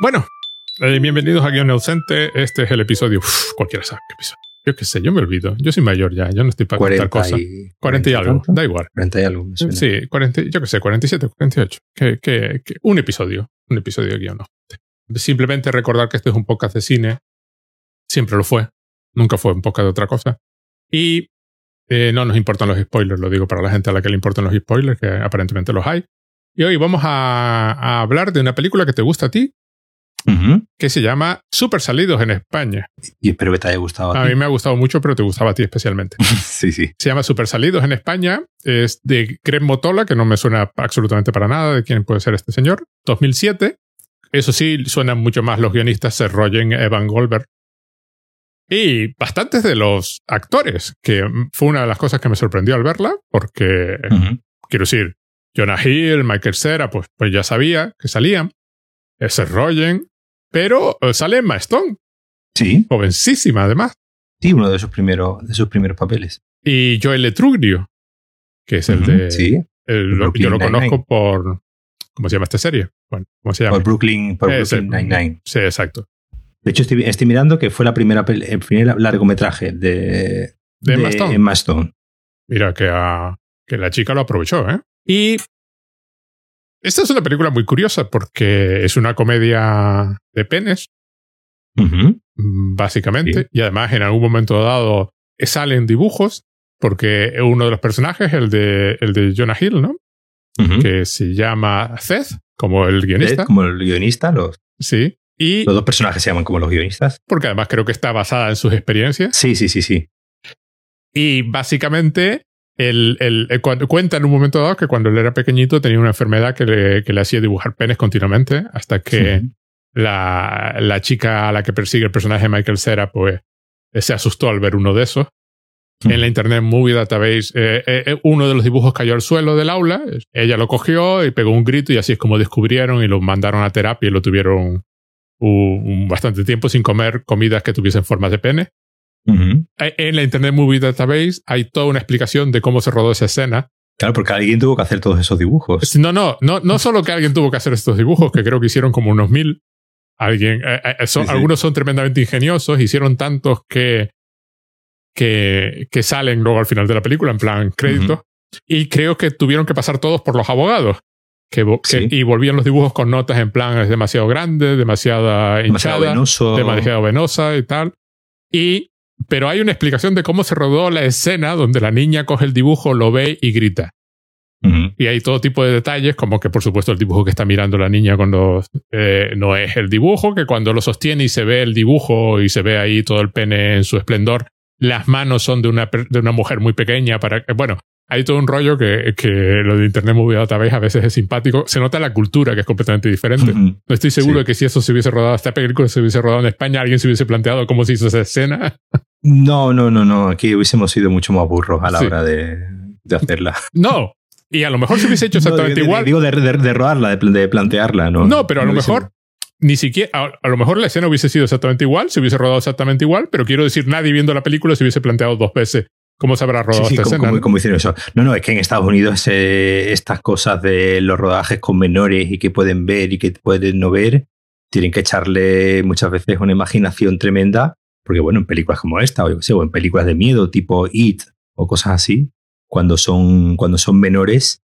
Bueno, eh, bienvenidos a Guión Ausente. Este es el episodio. Uf, cualquiera sabe qué episodio. Yo qué sé, yo me olvido. Yo soy mayor ya, yo no estoy para contar 40 cosas. y, 40 y algo, da igual. 40 y algo. me suena. Sí, 40, yo qué sé, 47, 48. Que, que, que un episodio, un episodio de guion. Ausente. Simplemente recordar que este es un podcast de cine. Siempre lo fue. Nunca fue un podcast de otra cosa. Y eh, no nos importan los spoilers, lo digo para la gente a la que le importan los spoilers, que aparentemente los hay. Y hoy vamos a, a hablar de una película que te gusta a ti, Que se llama Super Salidos en España. Y espero que te haya gustado. A ti. mí me ha gustado mucho, pero te gustaba a ti especialmente. sí, sí. Se llama Super Salidos en España. Es de Greg Motola, que no me suena absolutamente para nada de quién puede ser este señor. 2007. Eso sí, suenan mucho más los guionistas Seth Rogen, Evan Goldberg. Y bastantes de los actores, que fue una de las cosas que me sorprendió al verla, porque, quiero decir, Jonah Hill, Michael Cera, pues, pues ya sabía que salían. Seth Rogen. Pero eh, sale Emma Stone, Sí, jovencísima además. sí, uno de sus primeros, de sus primeros papeles. y Joel Etrugrio, que es el de. Sí, el- lo- yo lo conozco por. ¿Cómo se llama esta serie? Bueno, ¿cómo se llama? por Brooklyn, por Ese. Brooklyn Nine-Nine. Sí, exacto. De hecho, estoy, estoy mirando que fue la primera, el primer largometraje de, De Emma Stone. Emma Stone. Mira que, a- que la chica lo aprovechó, ¿eh? Y. Esta es una película muy curiosa porque es una comedia de penes, básicamente. Sí. Y además, en algún momento dado, salen dibujos porque uno de los personajes, el de, el de Jonah Hill, ¿no? Que se llama Seth, como el guionista. ¿Ves? Como el guionista, los, Sí. Y los dos personajes se llaman como los guionistas. porque además creo que está basada en sus experiencias. Sí, sí, sí, sí. Y básicamente el, el, el- cuando- cuenta en un momento dado que cuando él era pequeñito tenía una enfermedad que le, que le hacía dibujar penes continuamente hasta que la, la chica a la que persigue el personaje de Michael Cera pues eh, se asustó al ver uno de esos. En la Internet Movie Database, eh, eh, eh, uno de los dibujos cayó al suelo del aula. Ella lo cogió y pegó un grito, y así es como descubrieron y lo mandaron a terapia y lo tuvieron un, un bastante tiempo sin comer comidas que tuviesen formas de pene. Eh, En la Internet Movie Database hay toda una explicación de cómo se rodó esa escena. Claro, porque alguien tuvo que hacer todos esos dibujos. No, no, no, no solo que alguien tuvo que hacer estos dibujos, que creo que hicieron como unos mil. Alguien, eh, eh, son- Sí, sí. algunos son tremendamente ingeniosos, hicieron tantos que, que, que salen luego al final de la película, en plan créditos. Y creo que tuvieron que pasar todos por los abogados. Que, vo- que- Sí. y volvían los dibujos con notas en plan es demasiado grande, demasiada Demasiado hinchada venoso. demasiado venosa y tal. Y, pero hay una explicación de cómo se rodó la escena donde la niña coge el dibujo, lo ve y grita. Y hay todo tipo de detalles, como que por supuesto el dibujo que está mirando la niña cuando eh, no es el dibujo, que cuando lo sostiene y se ve el dibujo y se ve ahí todo el pene en su esplendor, las manos son de una, de una mujer muy pequeña para... eh, Bueno, hay todo un rollo que, que lo de Internet Movie Database a veces es simpático. Se nota la cultura que es completamente diferente. No estoy seguro Sí. de que si eso se hubiese rodado, esta película se hubiese rodado en España, alguien se hubiese planteado cómo se hizo esa escena. No, no, no, no. Aquí hubiésemos sido mucho más burros a la Sí. hora de, de hacerla. No. Y a lo mejor se hubiese hecho exactamente No, igual. Digo de, de, de rodarla, de, de plantearla, ¿no? no, pero a lo mejor ni siquiera. A, a lo mejor la escena hubiese sido exactamente igual, se hubiese rodado exactamente igual, pero quiero decir, nadie viendo la película se hubiese planteado dos veces cómo se habrá Sí, rodado sí, esta como, escena. como- ¿no? como hicieron eso. No, no, es que en Estados Unidos eh, estas cosas de los rodajes con menores y que pueden ver y que pueden no ver, tienen que echarle muchas veces una imaginación tremenda, porque bueno, en películas como esta, o yo qué sé, o en películas de miedo tipo It o cosas así, cuando son, cuando son menores,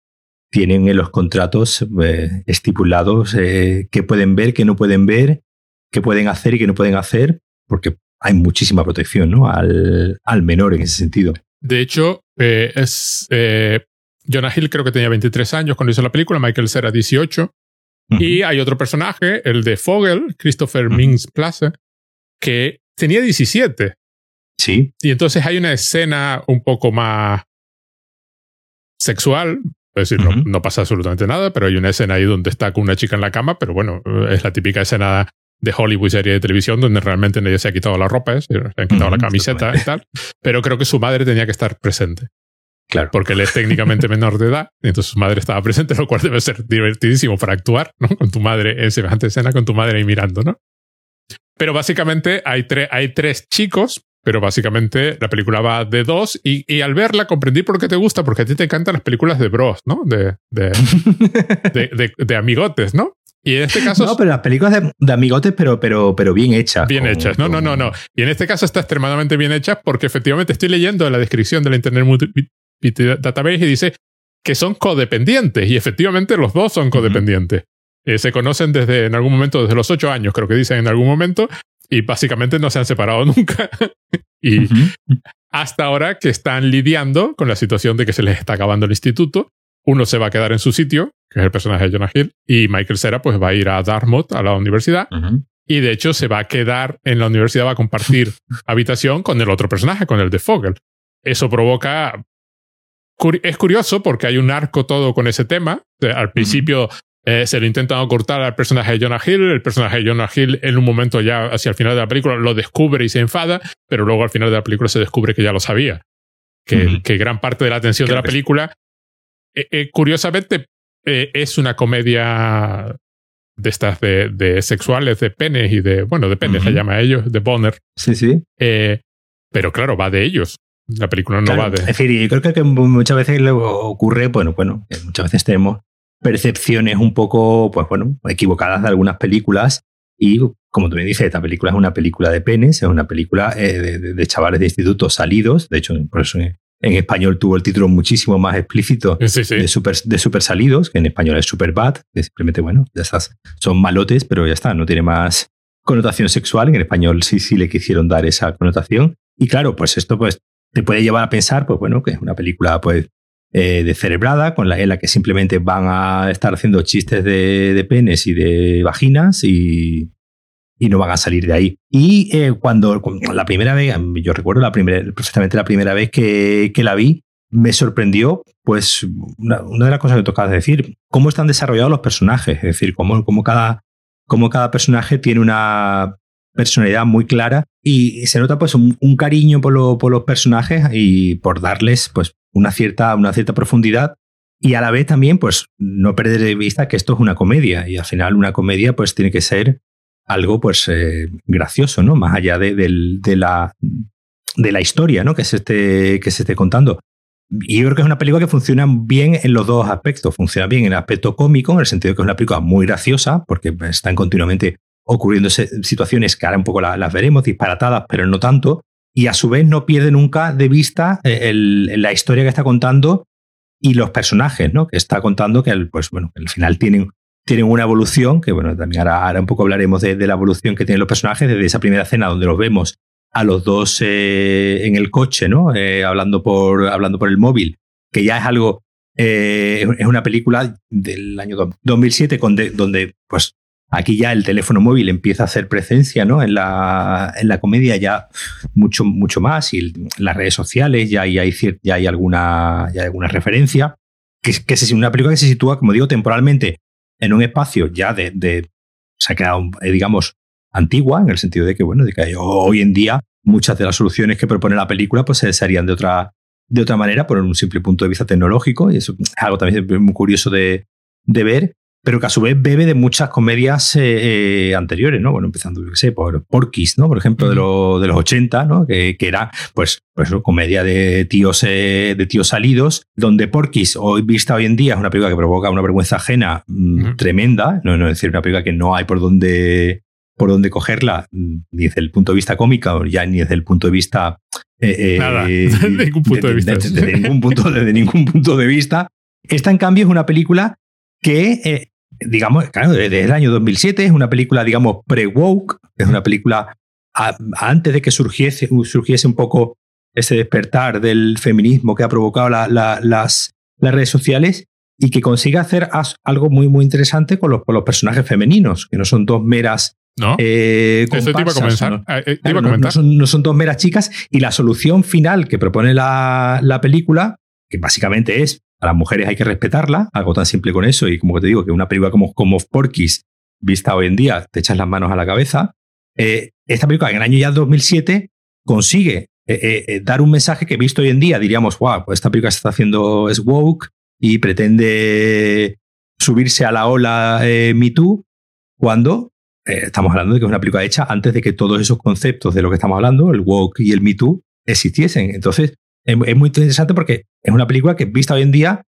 tienen en los contratos eh, estipulados eh, qué pueden ver, qué no pueden ver, qué pueden hacer y qué no pueden hacer, porque hay muchísima protección ¿no? al, al menor en ese sentido. De hecho, eh, es. Eh, Jonah Hill creo que tenía 23 años cuando hizo la película, Michael Cera 18. Y hay otro personaje, el de Fogel, Christopher Ujú. Mings Place, que tenía 17. Sí, Y entonces hay una escena un poco más sexual. Es decir, no- no, pasa absolutamente nada, pero hay una escena ahí donde está con una chica en la cama, pero bueno, es la típica escena de Hollywood serie de televisión donde realmente nadie se ha quitado la ropa, se han quitado la camiseta y tal. Pero creo que su madre tenía que estar presente, claro. porque él es técnicamente menor de edad, y entonces su madre estaba presente, lo cual debe ser divertidísimo para actuar, ¿no? Con tu madre en semejante escena, con tu madre ahí mirando, ¿no? Pero básicamente hay, tre- hay tres chicos, pero básicamente la película va de dos y, y al verla comprendí por qué te gusta, porque a ti te encantan las películas de bros, ¿no? De, de, de, de- de amigotes, ¿no? Y en este caso. No, pero las películas de, amigotes, pero, pero, pero bien hechas. Bien hechas. No, no, no, no. Y en este caso está extremadamente bien hecha porque efectivamente estoy leyendo la descripción de la Internet Database y dice que son codependientes. Y efectivamente los dos son codependientes. Eh, se conocen desde en algún momento, desde los ocho años, creo que dicen en algún momento, y básicamente no se han separado nunca. y hasta ahora que están lidiando con la situación de que se les está acabando el instituto. Uno se va a quedar en su sitio, que es el personaje de Jonah Hill, y Michael Cera pues va a ir a Dartmouth, a la universidad, y de hecho se va a quedar en la universidad, va a compartir habitación con el otro personaje, con el de Fogel. Eso provoca... Es curioso porque hay un arco todo con ese tema. Al principio eh, se lo intentan ocultar al personaje de Jonah Hill. El personaje de Jonah Hill en un momento ya hacia el final de la película lo descubre y se enfada, pero luego al final de la película se descubre que ya lo sabía. Que, que gran parte de la atención de la película, eh, eh, curiosamente, es una comedia de estas de, sexuales, de penes y de, bueno, de penes se llama a ellos, de Bonner. Sí, sí. pero claro, va de ellos. La película no va de. Es decir, yo creo que muchas veces ocurre, bueno, bueno, muchas veces tenemos percepciones un poco, pues bueno, equivocadas de algunas películas. Y como tú me dices, esta película es una película de penes, es una película eh, de, chavales de instituto salidos. De hecho, por eso en, español tuvo el título muchísimo más explícito De, super, de super salidos, que en español es super bad, que simplemente, bueno, ya estás, son malotes, pero ya está, no tiene más connotación sexual. En español sí, sí le quisieron dar esa connotación. Y claro, pues esto pues te puede llevar a pensar, pues bueno, que es una película pues eh, de cerebrada, con la, en la que simplemente van a estar haciendo chistes de, penes y de vaginas y, y, no van a salir de ahí. Y eh, cuando, la primera vez, yo recuerdo la primera, perfectamente la primera vez que, que la vi, me sorprendió, pues, una, de las cosas que tocaba decir, cómo están desarrollados los personajes, es decir, cómo, cómo, cada, cómo cada personaje tiene una personalidad muy clara y se nota pues un, cariño por, los personajes y por darles pues una cierta, una cierta profundidad y a la vez también, pues, no perder de vista que esto es una comedia y al final una comedia, pues, tiene que ser algo, pues, eh, gracioso, ¿no? Más allá de, de, la, de la historia, ¿no? Que se, esté, que se esté contando. Y yo creo que es una película que funciona bien en los dos aspectos. Funciona bien en el aspecto cómico, en el sentido de que es una película muy graciosa, porque están continuamente ocurriendo situaciones que ahora un poco las veremos, disparatadas, pero no tanto y a su vez no pierde nunca de vista eh, la historia que está contando y los personajes, ¿no? Que está contando que, pues, bueno, al final tienen, tienen una evolución, que bueno, también ahora, un poco hablaremos de, la evolución que tienen los personajes desde esa primera escena donde los vemos a los dos eh, en el coche, ¿no? Eh, hablando, por, hablando por el móvil, que ya es algo, es una película del año 2007 donde, pues, Aquí ya el teléfono móvil empieza a hacer presencia ¿no? en, la, en la comedia ya mucho, mucho más y las redes sociales ya hay, ya hay, alguna, ya alguna referencia. Que, que es una película que se sitúa, como digo, temporalmente en un espacio ya de, de se ha quedado, eh, digamos, antigua, en el sentido de que, bueno, de que hoy en día muchas de las soluciones que propone la película pues se harían de otra, de otra manera por un simple punto de vista tecnológico y eso es algo también muy curioso de, de ver pero que a su vez bebe de muchas comedias eh, eh, anteriores, ¿no? Bueno, empezando, yo qué sé, por Porky's, ¿no? Por ejemplo, de, de los 80, ¿no? Que, que era, pues, pues comedia de tíos, eh, de tíos salidos, donde Porky's, hoy vista hoy en día, es una película que provoca una vergüenza ajena mm, tremenda, no, no es decir, una película que no hay por dónde por dónde cogerla, mm, ni desde el punto de vista cómico, ya ni desde el punto de vista... Nada, desde ningún punto de, vista. Desde, ningún punto, desde ningún punto de vista. Esta, en cambio, es una película que, eh, digamos, claro, desde el año 2007 es una película, digamos, pre-woke, es una película antes de que surgiese, surgiese un poco ese despertar del feminismo que ha provocado las, las redes sociales y que consigue hacer algo muy, muy interesante con los, los personajes femeninos, que no son dos meras ¿No? Eh, Eso te iba a comenzar. Eh, no, son, no, son, dos meras chicas. Y la solución final que propone la, la película, que básicamente es a las mujeres hay que respetarla, algo tan simple con eso, y como te digo, que una película como, como Porky's, vista hoy en día, te echas las manos a la cabeza. Eh, esta película en el año ya 2007 consigue eh, eh, dar un mensaje que visto hoy en día diríamos, wow, pues esta película se está haciendo es woke y pretende subirse a la ola Me Too, cuando estamos hablando de que es una película hecha antes de que todos esos conceptos de lo que estamos hablando, el woke y el Me Too, existiesen. Entonces, es, muy interesante porque es una película que, vista hoy en día,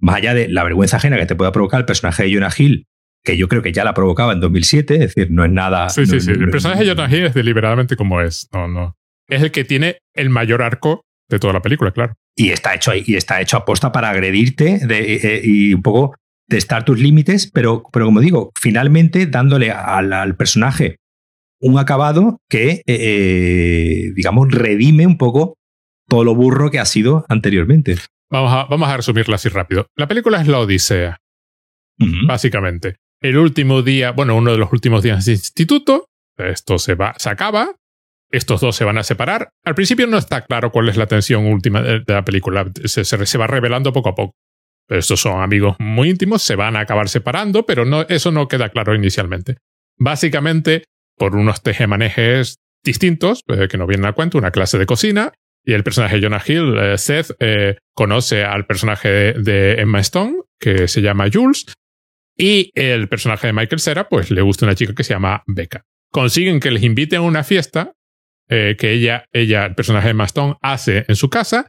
más allá de la vergüenza ajena que te pueda provocar el personaje de Jonah Hill que yo creo que ya la provocaba en 2007, es decir, no es nada... Sí, sí, sí. El personaje de Jonah Hill es deliberadamente como es. No, no. Es el que tiene el mayor arco de toda la película, claro. Y está hecho, y está hecho aposta para agredirte de, eh, y un poco testar tus límites, pero, pero como digo, finalmente dándole al, al personaje un acabado que, eh, digamos, redime un poco todo lo burro que ha sido anteriormente. Vamos a, vamos a resumirla así rápido. La película es la Odisea, básicamente. El último día, bueno, uno de los últimos días de instituto, esto se, va, se acaba, estos dos se van a separar. Al principio no está claro cuál es la tensión última de, la película, se, se, va revelando poco a poco. Estos son amigos muy íntimos, se van a acabar separando, pero no, eso no queda claro inicialmente. Básicamente, por unos tejemanejes distintos, eh, que no vienen a cuento, una clase de cocina, y el personaje de Jonah Hill, eh, Seth, eh, conoce al personaje de Emma Stone, que se llama Jules, y el personaje de Michael Cera, pues le gusta una chica que se llama Becca. Consiguen que les inviten a una fiesta que ella, ella, el personaje de Emma Stone, hace en su casa,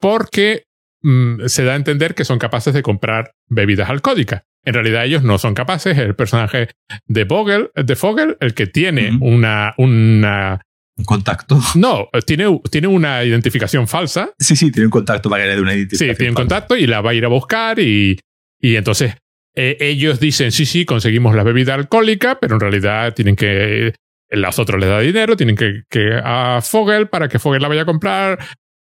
porque mm, se da a entender que son capaces de comprar bebidas alcohólicas. En realidad ellos no son capaces. El personaje de Vogel, de Fogel, el que tiene una, una un contacto. No, tiene, tiene una identificación falsa. Sí, sí, tiene un contacto para dé una identificación. Sí, tiene un contacto y la va a ir a buscar y, y entonces eh, ellos dicen, sí, sí, conseguimos la bebida alcohólica, pero en realidad tienen que... Los otros les da dinero, tienen que, que a Fogel para que Fogel la vaya a comprar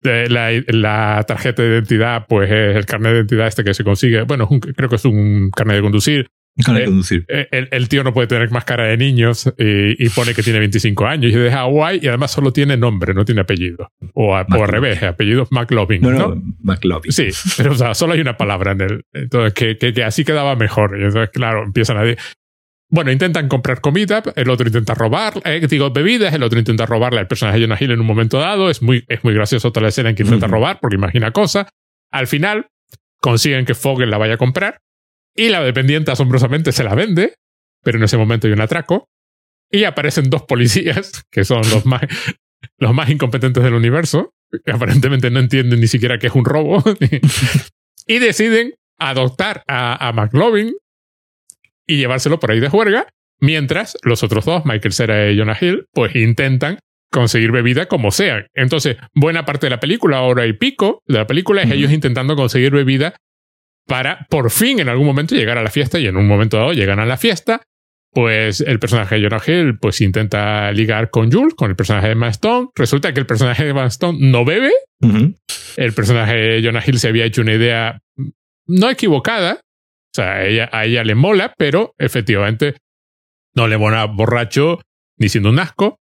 la, la, tarjeta de identidad, pues es el carnet de identidad este que se consigue. Bueno, creo que es un carnet de conducir. Eh, conducir. Eh, el, el, tío no puede tener más cara de niños y, y, pone que tiene 25 años y es de Hawái y además solo tiene nombre, no tiene apellido. O, a, o al revés, apellido McLovin. No, no, McLovin. Sí, pero o sea, solo hay una palabra en él. Entonces, que, que, que así quedaba mejor. Y entonces, claro, empiezan a decir, bueno, intentan comprar comida, el otro intenta robar, eh, digo, bebidas, el otro intenta robarle al personaje de Jonah Hill en un momento dado. Es muy, es muy gracioso toda la escena en que intenta robar porque imagina cosas. Al final, consiguen que Fogel la vaya a comprar y la dependiente asombrosamente se la vende, pero en ese momento hay un atraco y aparecen dos policías que son los más, los más incompetentes del universo, que aparentemente no entienden ni siquiera que es un robo y deciden adoptar a, a McLovin y llevárselo por ahí de juerga, mientras los otros dos, Michael Cera y Jonah Hill, pues intentan conseguir bebida como sea. Entonces, buena parte de la película, hora y pico de la película, es ellos intentando conseguir bebida para por fin en algún momento llegar a la fiesta y en un momento dado llegan a la fiesta. Pues el personaje de Jonah Hill pues intenta ligar con Jules, con el personaje de Emma Stone. Resulta que el personaje de Emma Stone no bebe. El personaje de Jonah Hill se había hecho una idea no equivocada, o sea, a ella, a ella le mola, pero efectivamente no le mola borracho ni siendo un asco.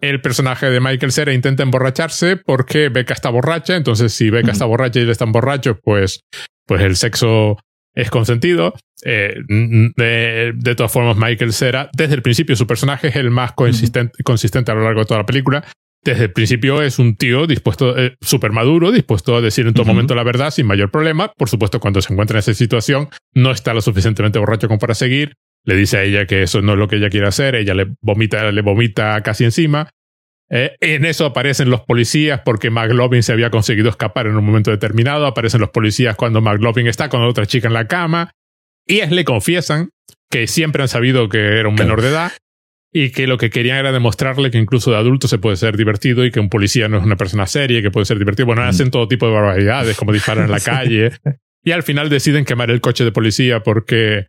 El personaje de Michael Cera intenta emborracharse porque Becca está borracha. Entonces, si Becca está borracha y él está borracho, pues, pues el sexo es consentido. Eh, de, de, todas formas, Michael Cera, desde el principio, su personaje es el más consistente, consistente a lo largo de toda la película desde el principio es un tío dispuesto, eh, súper maduro, dispuesto a decir en todo momento la verdad sin mayor problema. Por supuesto, cuando se encuentra en esa situación, no está lo suficientemente borracho como para seguir. Le dice a ella que eso no es lo que ella quiere hacer. Ella le vomita, le vomita casi encima. Eh, en eso aparecen los policías porque McLovin se había conseguido escapar en un momento determinado. Aparecen los policías cuando McLovin está con otra chica en la cama. Y es, le confiesan que siempre han sabido que era un menor de edad y que lo que querían era demostrarle que incluso de adulto se puede ser divertido y que un policía no es una persona seria y que puede ser divertido. Bueno, hacen todo tipo de barbaridades, como disparar en la calle. Y al final deciden quemar el coche de policía porque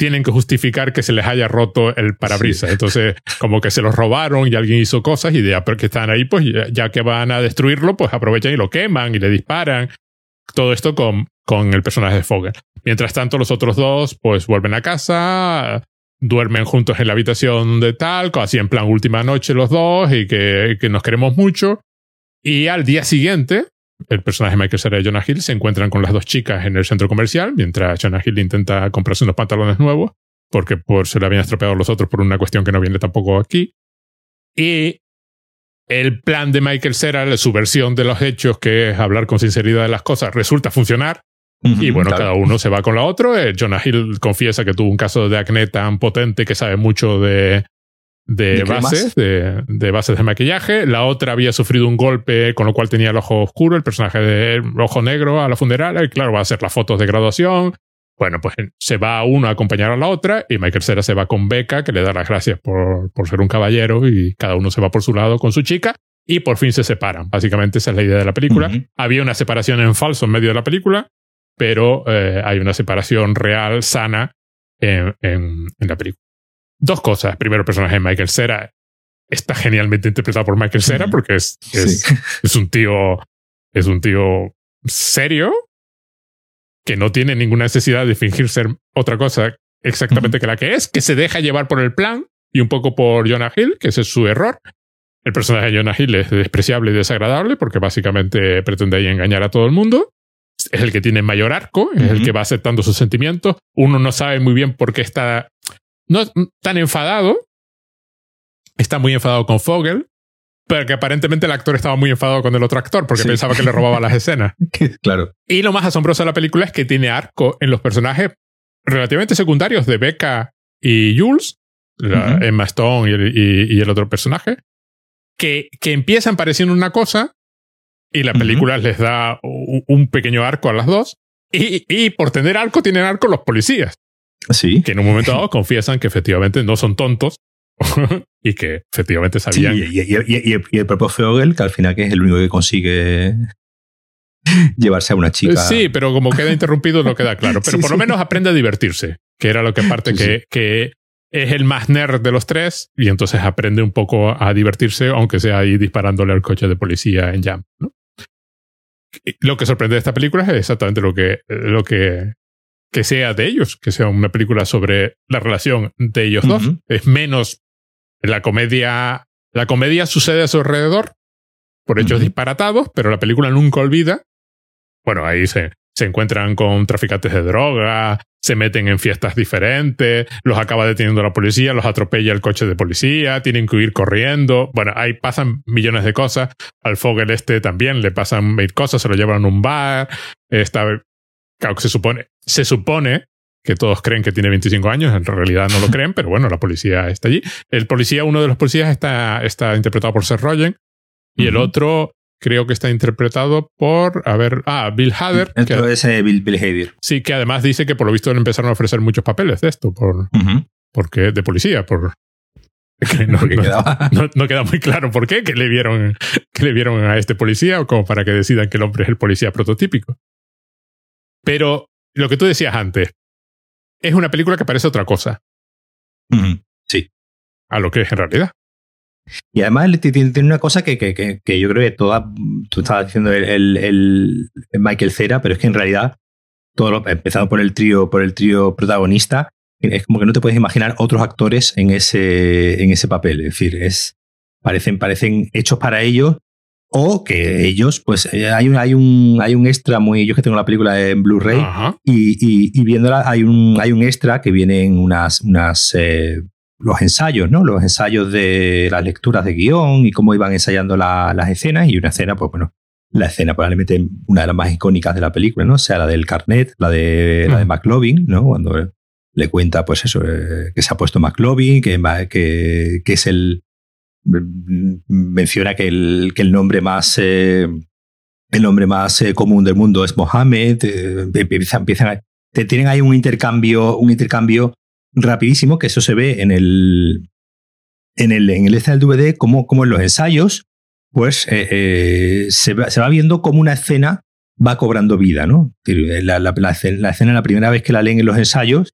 tienen que justificar que se les haya roto el parabrisas. Entonces, como que se los robaron y alguien hizo cosas y ya que están ahí, pues ya, que van a destruirlo, pues aprovechan y lo queman y le disparan. Todo esto con, con el personaje de Fogel. Mientras tanto, los otros dos, pues vuelven a casa, duermen juntos en la habitación de tal, así en plan última noche los dos y que, que nos queremos mucho. Y al día siguiente, el personaje Michael Cera y Jonah Hill se encuentran con las dos chicas en el centro comercial, mientras Jonah Hill intenta comprarse unos pantalones nuevos, porque por, se le habían estropeado los otros por una cuestión que no viene tampoco aquí. Y el plan de Michael Cera, su versión de los hechos, que es hablar con sinceridad de las cosas, resulta funcionar y bueno, cada uno se va con la otra. Eh, Jonah Hill confiesa que tuvo un caso de acné tan potente que sabe mucho de, de, bases, de, de, bases de maquillaje. La otra había sufrido un golpe, con lo cual tenía el ojo oscuro, el personaje de ojo negro a la funeral. Y claro, va a hacer las fotos de graduación. Bueno, pues se va uno a acompañar a la otra y Michael Cera se va con Becca, que le da las gracias por, por ser un caballero y cada uno se va por su lado con su chica y por fin se separan. Básicamente esa es la idea de la película. Había una separación en falso en medio de la película, pero eh, hay una separación real, sana en, en, la película. Dos cosas. Primero, el personaje de Michael Cera está genialmente interpretado por Michael Cera porque es, es, es un tío, es un tío serio que no tiene ninguna necesidad de fingir ser otra cosa exactamente que la que es, que se deja llevar por el plan y un poco por Jonah Hill, que ese es su error. El personaje de Jonah Hill es despreciable y desagradable porque básicamente pretende engañar a todo el mundo. Es el que tiene mayor arco, es el que va aceptando sus sentimientos. Uno no sabe muy bien por qué está no tan enfadado. Está muy enfadado con Fogel, pero que aparentemente el actor estaba muy enfadado con el otro actor porque pensaba que le robaba las escenas. claro. Y lo más asombroso de la película es que tiene arco en los personajes relativamente secundarios de Becca y Jules, Emma Stone y el, otro personaje, que, que, empiezan pareciendo una cosa y la película les da un pequeño arco a las dos. Y, y por tener arco tienen arco los policías. Sí. Que en un momento dado confiesan que efectivamente no son tontos y que efectivamente sabían. y, el propio Feogel, que al final que es el único que consigue llevarse a una chica. Sí, pero como queda interrumpido no queda claro. Pero por lo menos aprende a divertirse, que era lo que aparte que, que es el más nerd de los tres y entonces aprende un poco a divertirse, aunque sea ahí disparándole al coche de policía en Jam. Lo que sorprende de esta película es exactamente lo que, lo que que sea de ellos, que sea una película sobre la relación de ellos dos. Es menos la comedia, la comedia sucede a su alrededor por hechos disparatados, pero la película nunca olvida. Bueno, ahí se, se encuentran con traficantes de droga, se meten en fiestas diferentes, los acaba deteniendo la policía, los atropella el coche de policía, tienen que huir corriendo. Bueno, ahí pasan millones de cosas. Al Fogel este también le pasan mil cosas, se lo llevan a un bar. Está, claro que se supone, se supone que todos creen que tiene 25 años, en realidad no lo creen, pero bueno, la policía está allí. El policía, uno de los policías está, está interpretado por Seth Rogen y el otro creo que está interpretado por, a ver, ah, Bill Hader. Esto es Bill, Bill Sí, que además dice que por lo visto le empezaron a ofrecer muchos papeles de esto, por, porque de policía, por... no, no, queda muy claro por qué, que le vieron, que le vieron a este policía, o como para que decidan que el hombre es el policía prototípico. Pero lo que tú decías antes, es una película que parece otra cosa. Sí. A lo que es en realidad. Y además tiene, una cosa que, que, que, yo creo que toda, tú estabas diciendo el, el, Michael Cera, pero es que en realidad, todo lo, empezando por el trío, por el trío protagonista, es como que no te puedes imaginar otros actores en ese, en ese papel. Es decir, es, parecen, parecen hechos para ellos o que ellos, pues eh, hay un, hay un, hay un extra muy. Yo que tengo la película en Blu-ray y, y, viéndola hay un, hay un extra que viene en unas, unas eh, los ensayos, ¿no? Los ensayos de las lecturas de guion y cómo iban ensayando las escenas. Y una escena, pues bueno, la escena probablemente una de las más icónicas de la película, ¿no? O sea, la del carnet, la de, la de mm. McLovin, ¿no? Cuando le cuenta, pues eso, eh, que se ha puesto McLovin, que, que, que es el, menciona que el, que el nombre más eh, el nombre más eh, común del mundo es Mohammed eh, empiezan, empiezan tienen ahí un intercambio un intercambio rapidísimo que eso se ve en el en el en el este del DVD como, como en los ensayos pues se, va, se va viendo como una escena va cobrando vida no la, la, la, escena la primera vez que la leen en los ensayos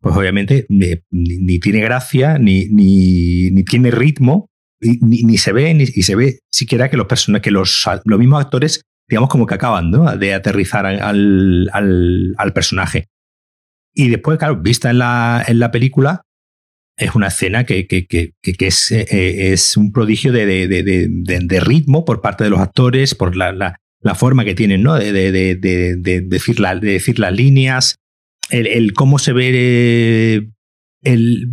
pues obviamente ni, ni tiene gracia ni, ni, ni tiene ritmo ni, se ve, ni y se ve siquiera que los personajes, que los, los mismos actores, digamos, como que acaban de aterrizar al, al, al, personaje. Y después, claro, vista en la, en la película, es una escena que, que, que, que es, eh, es, un prodigio de, de, de, de, ritmo por parte de los actores, por la, la, la forma que tienen ¿no? de, decir, la, de decir las líneas, el, el cómo se ve eh, el,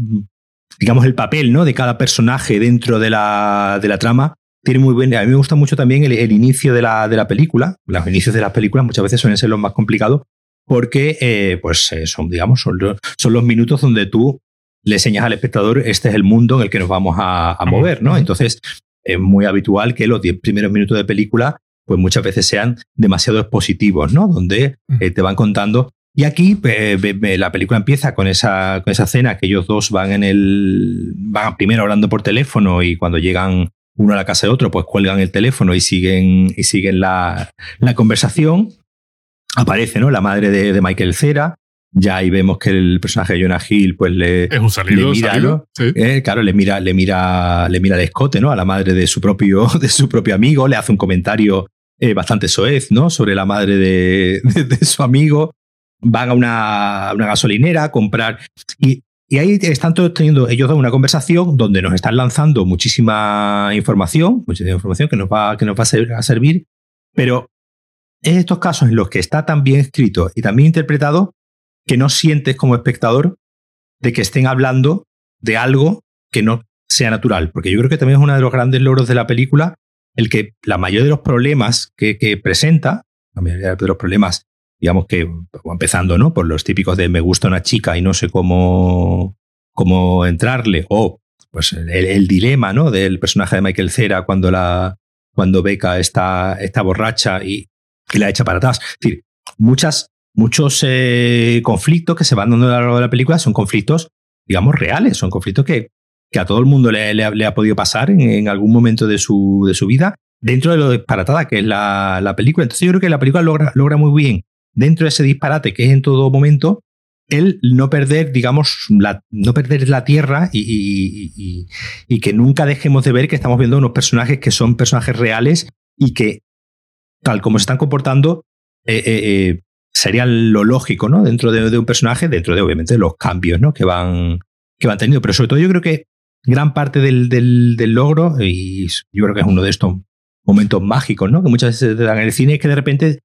digamos, el papel ¿no? de cada personaje dentro de la, de la trama. Tiene muy buen, a mí me gusta mucho también el, inicio de la, de la película. Los inicios de las películas muchas veces suelen ser los más complicados porque eh, pues, eh, son, digamos, son, son, los minutos donde tú le enseñas al espectador este es el mundo en el que nos vamos a, mover, ¿no? Entonces, es muy habitual que los 10 primeros minutos de película pues muchas veces sean demasiado expositivos, ¿no? Donde eh, te van contando Y aquí la película empieza con esa, con esa escena que ellos dos van en el. van primero hablando por teléfono y cuando llegan uno a la casa de otro, pues cuelgan el teléfono y siguen, y siguen la, la conversación. Aparece, ¿no? La madre de, de, Michael Cera. Ya ahí vemos que el personaje de Jonah Hill, pues le. Es un salido, le mira, salido, sí. eh, claro, le mira, le mira, le mira el escote, ¿no? A la madre de su propio, de su propio amigo, le hace un comentario eh, bastante soez, ¿no? Sobre la madre de, de, de su amigo. Van a una, una, gasolinera a comprar. Y, y ahí están todos teniendo ellos dos una conversación donde nos están lanzando muchísima información, muchísima información que nos va, que nos va a servir, pero es estos casos en los que está tan bien escrito y tan bien interpretado que no sientes como espectador de que estén hablando de algo que no sea natural. Porque yo creo que también es uno de los grandes logros de la película el que la mayoría de los problemas que, que presenta, la mayoría de los problemas digamos que empezando, ¿no? Por los típicos de me gusta una chica y no sé cómo, cómo entrarle, o pues el, el dilema, ¿no? Del personaje de Michael Cera cuando la cuando Beca está, está borracha y, y, la echa para atrás. Es decir, muchas, muchos eh, conflictos que se van dando a lo largo de la película son conflictos, digamos, reales, son conflictos que, que a todo el mundo le, le, le ha podido pasar en, algún momento de su, de su vida, dentro de lo disparatada que es la, la película. Entonces yo creo que la película logra, logra muy bien dentro de ese disparate que es en todo momento, el no perder, digamos, no perder la tierra y, que nunca dejemos de ver que estamos viendo unos personajes que son personajes reales y que, tal como se están comportando, eh, eh, eh, sería lo lógico, ¿no? Dentro de, un personaje, dentro de, obviamente, los cambios, ¿no? Que van, que van teniendo. Pero sobre todo yo creo que gran parte del, del, del logro, y yo creo que es uno de estos momentos mágicos, ¿no? Que muchas veces te dan en el cine, es que de repente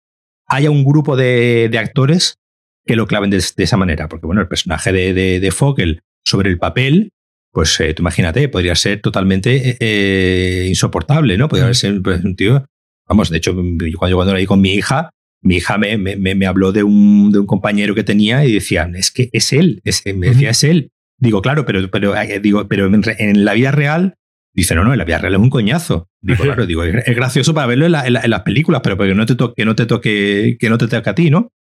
haya un grupo de, de actores que lo claven de, de, esa manera. Porque, bueno, el personaje de, de, de Fogel sobre el papel, pues eh, tú imagínate, podría ser totalmente eh, insoportable, ¿no? Podría ser pues, un tío. Vamos, de hecho, yo cuando, cuando lo vi con mi hija, mi hija me, me, me, habló de un, de un compañero que tenía y decían, es que es él, es, me decía, es él. Digo, claro, pero, pero, eh, digo, pero en, en, la vida real, dice, no, no, en la vida real es un coñazo. Digo, claro, digo, es, es gracioso para verlo en, la, en, la, en, las películas, pero que no te toque, que no te toque, que no te toque a ti, ¿no?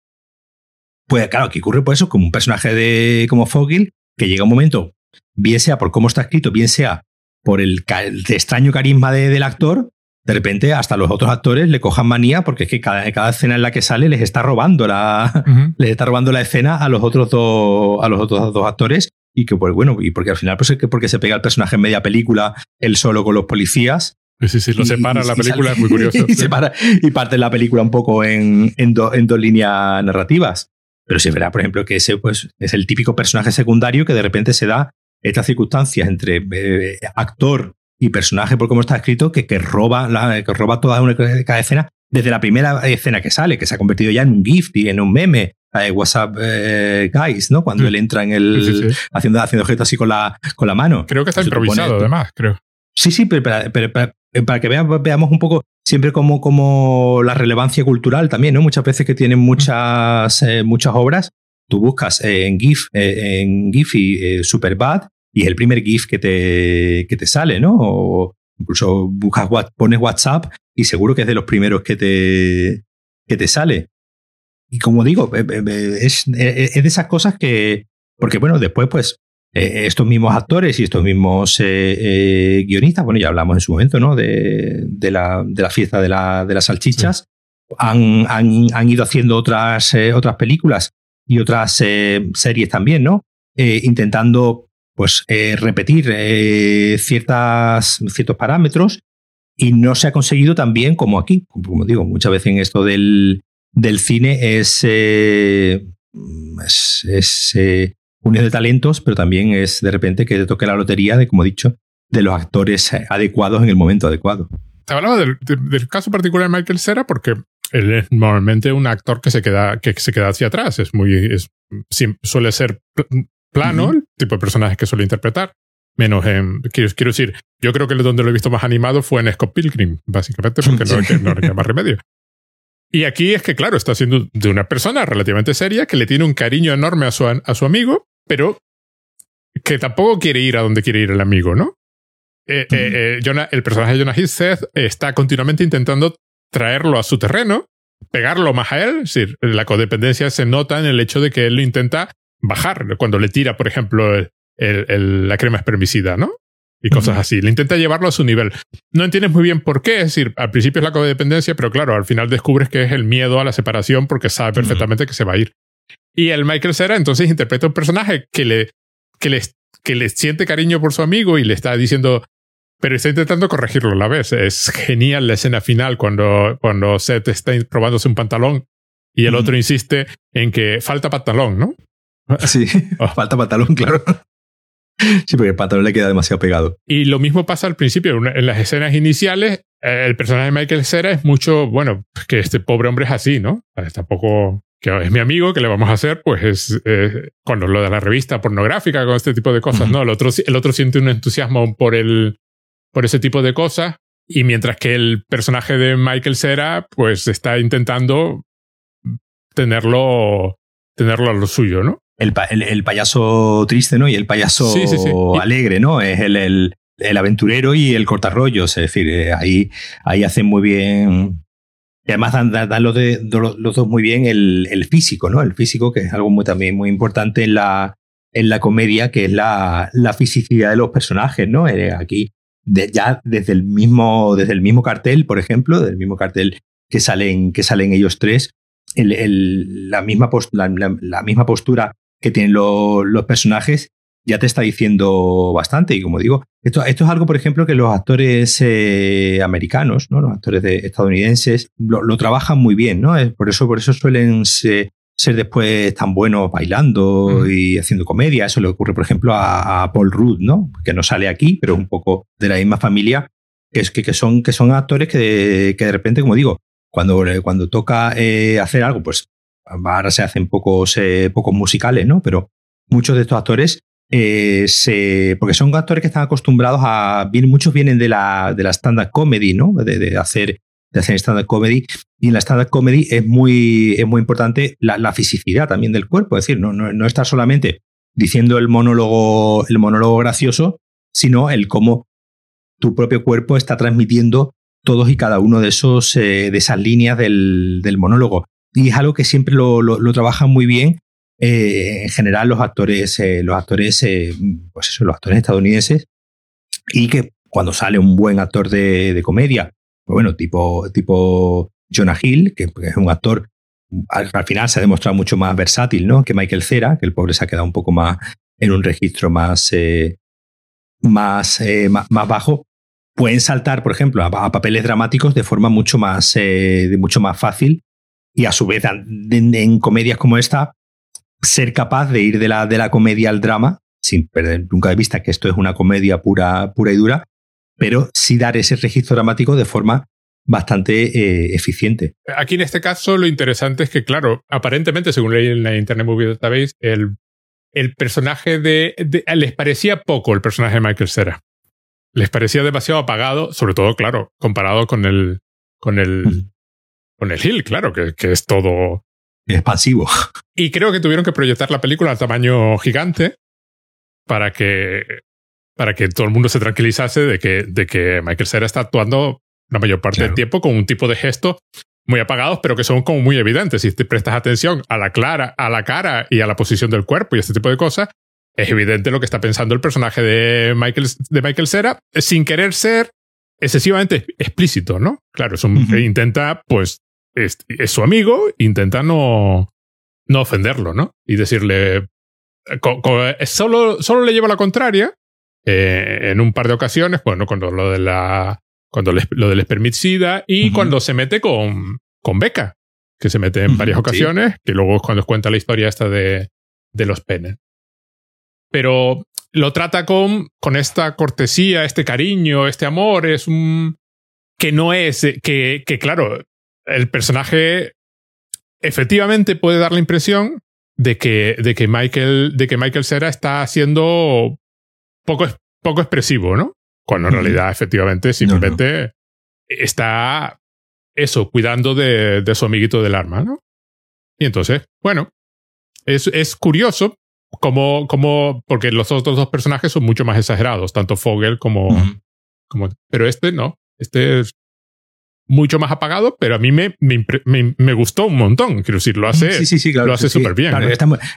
Pues claro, aquí ocurre por eso, como un personaje de como Fogel, que llega un momento, bien sea por cómo está escrito, bien sea por el, el extraño carisma de, del actor, de repente hasta los otros actores le cojan manía porque es que cada, cada escena en la que sale les está robando la, uh -huh. les está robando la escena a los otros dos, a los otros dos actores y que pues bueno, y porque al final pues es que porque se pega el personaje en media película, él solo con los policías. Sí, sí, lo separa y, la película, es muy curioso. y, separa, y parte la película un poco en, en, do, en dos líneas narrativas. Pero sí es verdad, por ejemplo, que ese pues, es el típico personaje secundario que de repente se da estas circunstancias entre eh, actor y personaje por cómo está escrito que, que roba la, que roba toda una, cada escena desde la primera escena que sale, que se ha convertido ya en un GIF y en un meme. Eh, WhatsApp eh, Guys, ¿no? Cuando mm. él entra en el. Sí, sí, sí. haciendo, haciendo objetos así con la, con la mano. Creo que está improvisado, además, creo. Sí, sí, pero, pero, pero, pero para que veamos, veamos un poco siempre como, como la relevancia cultural también, ¿no? Muchas veces que tienen muchas, eh, muchas obras, tú buscas en GIF, eh, en Giphy Superbad y es el primer GIF que te, que te sale, ¿no? O incluso buscas, pones WhatsApp y seguro que es de los primeros que te, que te sale. Y como digo, es, es de esas cosas que, porque bueno, después pues eh, estos mismos actores y estos mismos eh, eh, guionistas, bueno, ya hablamos en su momento, ¿no? De, de, la, de la, fiesta de, la, de las salchichas, sí. han, han, han, ido haciendo otras, eh, otras películas y otras eh, series también, ¿no? intentando, pues, repetir ciertas, ciertos parámetros y no se ha conseguido tan bien como aquí. Como digo, muchas veces en esto del, del cine es, es, es unión de talentos, pero también es de repente que te toque la lotería de, como he dicho, de los actores adecuados en el momento adecuado. Te hablaba del, del caso particular de Michael Cera porque él es normalmente un actor que se queda, que se queda hacia atrás. Es muy, es, suele ser plano uh -huh. el tipo de personajes que suele interpretar. Menos en, quiero, quiero decir, yo creo que donde lo he visto más animado fue en Scott Pilgrim, básicamente, porque no, sí. no, no más remedio. Y aquí es que, claro, está siendo de una persona relativamente seria que le tiene un cariño enorme a su, a su amigo, pero que tampoco quiere ir a donde quiere ir el amigo, ¿no? Eh, uh -huh. eh, Jonah, el personaje de Jonah Hill, está continuamente intentando traerlo a su terreno pegarlo más a él. Es decir, la codependencia se nota en el hecho de que él lo intenta bajar cuando le tira, por ejemplo, la crema espermicida, ¿no? Y cosas así. Le intenta llevarlo a su nivel. No entiendes muy bien por qué. Es decir, al principio es la codependencia, pero claro, al final descubres que es el miedo a la separación porque sabe perfectamente que se va a ir. Y el Michael Cera entonces interpreta un personaje que le, que le, que le siente cariño por su amigo y le está diciendo, pero está intentando corregirlo a la vez. Es genial la escena final cuando, cuando Seth está probándose un pantalón y el otro insiste en que falta pantalón, ¿no? Sí, oh. falta pantalón, claro. Sí, porque el pantalón le queda demasiado pegado. Y lo mismo pasa al principio. En las escenas iniciales, eh, el personaje de Michael Cera es mucho, bueno, que este pobre hombre es así, ¿no? Tampoco que es mi amigo, que le vamos a hacer? Pues es eh, con lo de la revista pornográfica, con este tipo de cosas, ¿no? El otro, el otro siente un entusiasmo por el, por ese tipo de cosas. Y mientras que el personaje de Michael Cera, pues está intentando tenerlo, tenerlo a lo suyo, ¿no? El, el, payaso triste, ¿no? Y el payaso alegre, ¿no? Es el, el, el, aventurero y el cortarrollos. Es decir, eh, ahí, ahí hacen muy bien. Y además dan, dan, los, de, los, dos muy bien el, el, físico, ¿no? El físico, que es algo muy, también muy importante en la, en la comedia, que es la, la fisicidad de los personajes, ¿no? Eh, aquí ya desde el mismo, desde el mismo cartel, por ejemplo, del mismo cartel que salen, que salen ellos tres, el, la, misma la, misma postura que tienen los personajes ya te está diciendo bastante. Y como digo, esto, esto es algo, por ejemplo, que los actores eh, americanos, ¿no? los actores de, estadounidenses, lo, trabajan muy bien, ¿no? Por eso, por eso suelen ser, ser después tan buenos bailando y haciendo comedia. Eso le ocurre, por ejemplo, a, Paul Rudd, ¿no? Que no sale aquí, pero es un poco de la misma familia, que, es, que, son, que son actores que de, que de repente, como digo, cuando, cuando toca eh, hacer algo, pues ahora se hacen pocos, eh, pocos musicales, ¿no? Pero muchos de estos actores eh, se, porque son actores que están acostumbrados a. muchos vienen de la, de la stand-up comedy, ¿no? De, hacer de hacer stand-up comedy. Y en la stand-up comedy es muy, es muy importante la, la, fisicidad también del cuerpo. Es decir, no, no, no estar solamente diciendo el monólogo, el monólogo gracioso, sino el cómo tu propio cuerpo está transmitiendo todos y cada uno de, esos, eh, de esas líneas del, del, monólogo. Y es algo que siempre lo, lo, trabajan muy bien. Eh, en general, los actores, eh, los actores, pues eso, los actores estadounidenses, y que cuando sale un buen actor de, de comedia pues bueno, tipo, tipo Jonah Hill, que es un actor, al, final se ha demostrado mucho más versátil, ¿no? Que Michael Cera, que el pobre se ha quedado un poco más en un registro más, eh, más, eh, más, bajo, pueden saltar, por ejemplo, a, papeles dramáticos de forma mucho más, eh, de mucho más fácil y a su vez en, comedias como esta, ser capaz de ir de la, de la comedia al drama, sin perder nunca de vista que esto es una comedia pura, pura y dura, pero sí dar ese registro dramático de forma bastante eh, eficiente. Aquí en este caso lo interesante es que, claro, aparentemente, según leí en la Internet Movie Database, el, el personaje de, Les parecía poco el personaje de Michael Cera. Les parecía demasiado apagado, sobre todo, claro, comparado con el. con el. Con el Hill, claro, que, que es todo. Expansivo. Y creo que tuvieron que proyectar la película a tamaño gigante para que para que todo el mundo se tranquilizase de que, de que Michael Cera está actuando la mayor parte del tiempo con un tipo de gestos muy apagados, pero que son como muy evidentes. Si te prestas atención a la, clara, a la cara y a la posición del cuerpo y este tipo de cosas, es evidente lo que está pensando el personaje de Michael, de Michael Cera, sin querer ser excesivamente explícito, ¿no? Claro, es intenta, pues, es, su amigo, intenta no, no ofenderlo, ¿no? Y decirle, solo, solo le lleva la contraria, eh, en un par de ocasiones, bueno, cuando lo de la cuando lo del espermicida y cuando se mete con, con Beca, que se mete en varias ocasiones, que luego es cuando cuenta la historia esta de, de los penes. Pero lo trata con, con esta cortesía, este cariño, este amor, es un... que no es, que, que claro, el personaje efectivamente puede dar la impresión de que, de que Michael, de que Michael Cera está haciendo poco, poco expresivo, ¿no? Cuando en realidad, efectivamente, simplemente está eso, cuidando de, de, su amiguito del arma, ¿no? Y entonces, bueno, es, es curioso como, como, porque los otros dos personajes son mucho más exagerados, tanto Fogel como, como, pero este no, este es, mucho más apagado, pero a mí me, me, gustó un montón. Quiero decir, lo hace, lo hace súper bien.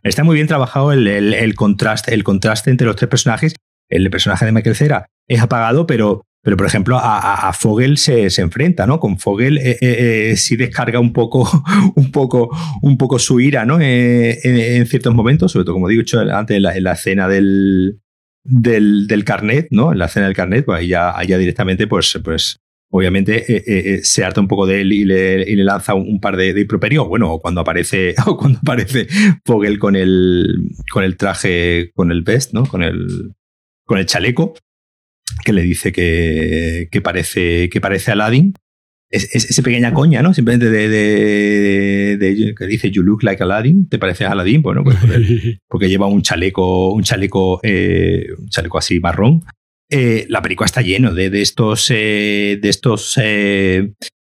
está, muy bien trabajado el, el, contraste, el contraste entre los tres personajes. El personaje de Michael Cera es apagado, pero, pero por ejemplo, a, a Fogel se, se, enfrenta, ¿no? Con Fogel eh, eh, eh sí descarga un poco, un poco, un poco su ira, ¿no? Eh, en, ciertos momentos, sobre todo, como digo antes, en la, en la escena del, del, del, carnet, ¿no? En la escena del carnet, pues ahí ya, directamente, pues, pues obviamente eh, eh, eh, se harta un poco de él y le, y le lanza un, par de, de improperios. Bueno, cuando aparece, o cuando aparece Fogel con el, con el traje, con el vest, ¿no? Con el, con el chaleco, que le dice que, que parece, que parece Aladdin es, esa pequeña coña, ¿no? Simplemente de, de, que dice You look like Aladdin, ¿te pareces a Aladdin? Bueno, pues porque lleva un chaleco, un chaleco, eh, un chaleco así marrón. Eh, la película está lleno de, estos, eh, de estos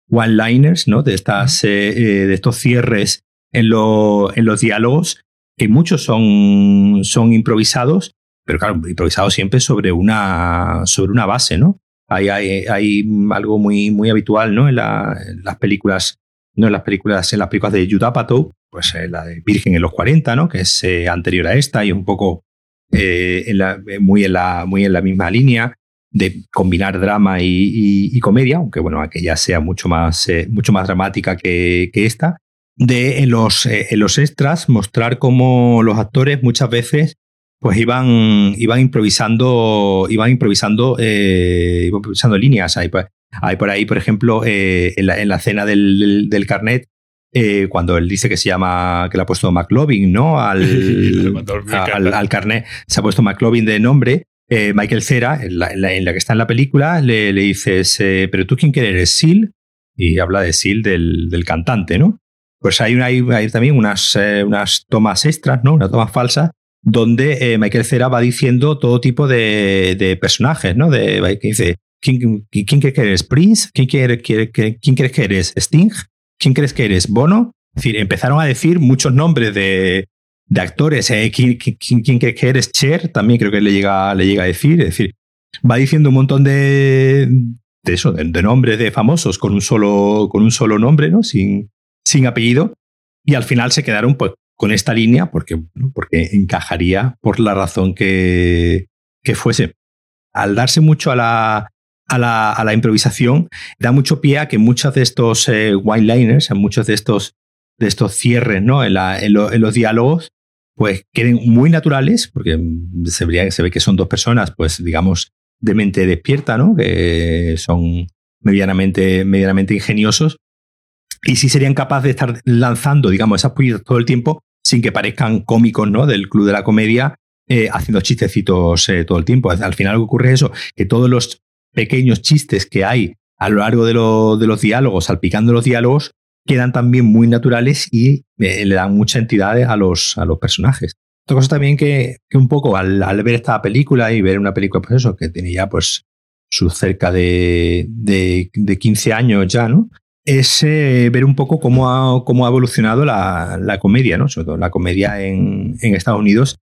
one-liners, ¿no? De estas, de estos cierres en, en los diálogos, que muchos son, son improvisados, pero claro, improvisados siempre sobre una, sobre una base, ¿no? Hay, hay, algo muy, muy habitual ¿no? en, las películas, ¿no? en las películas, en las películas de Judd pues eh, la de Virgen en los 40, ¿no? que es eh, anterior a esta y un poco eh, muy, en la, muy en la misma línea de combinar drama y, comedia, aunque bueno, aquella sea mucho más, mucho más dramática que, esta, de en los, extras mostrar cómo los actores muchas veces pues iban, iban improvisando, iban improvisando, eh, iban improvisando líneas. Hay, por ahí, por ejemplo, eh, en, la, del, del, carnet, eh, cuando él dice que se llama, que le ha puesto McLovin, ¿no? Al, al, al, carnet se ha puesto McLovin de nombre. Eh, Michael Cera, en la, en la, que está en la película, le, le dices, eh, pero tú quién eres, Seal, y habla de Seal del, del cantante, ¿no? Pues hay, hay, hay también unas, eh, unas tomas extras, ¿no? Unas tomas falsas donde eh, Michael Cera va diciendo todo tipo de, personajes, ¿no? De, que dice, ¿quién, crees que eres? ¿Prince? ¿Quién, quiere, ¿Quién crees que eres? ¿Sting? ¿Quién crees que eres? ¿Bono? Es decir, empezaron a decir muchos nombres de, actores. ¿eh? ¿Quién, crees que eres? Cher, también creo que le llega, le llega a decir. Es decir, va diciendo un montón de, de eso, de, nombres de famosos con un solo, con un solo nombre, ¿no? Sin, sin apellido. Y al final se quedaron pues, con esta línea porque, porque encajaría por la razón que, que fuese. Al darse mucho a la, a la, a la, improvisación, da mucho pie a que muchos de estos eh, wine-liners, muchos de estos, de estos cierres ¿no? en, la, en, los diálogos, pues queden muy naturales, porque se ve, se ve que son dos personas, pues digamos, de mente despierta, ¿no? que son medianamente, medianamente ingeniosos, y sí serían capaces de estar lanzando, digamos, esas puñetas todo el tiempo sin que parezcan cómicos ¿no? del Club de la Comedia, eh, haciendo chistecitos eh, todo el tiempo. Al final lo que ocurre es eso, que todos los pequeños chistes que hay a lo largo de, los diálogos, salpicando los diálogos, quedan también muy naturales y eh, le dan mucha entidad a los, a los personajes. Otra cosa también que, un poco al, ver esta película y ver una película, pues eso, que tiene ya pues sus cerca de, de, de 15 años ya, ¿no? es eh, ver un poco cómo ha, cómo ha evolucionado la, comedia, ¿no? Sobre todo la comedia en, Estados Unidos,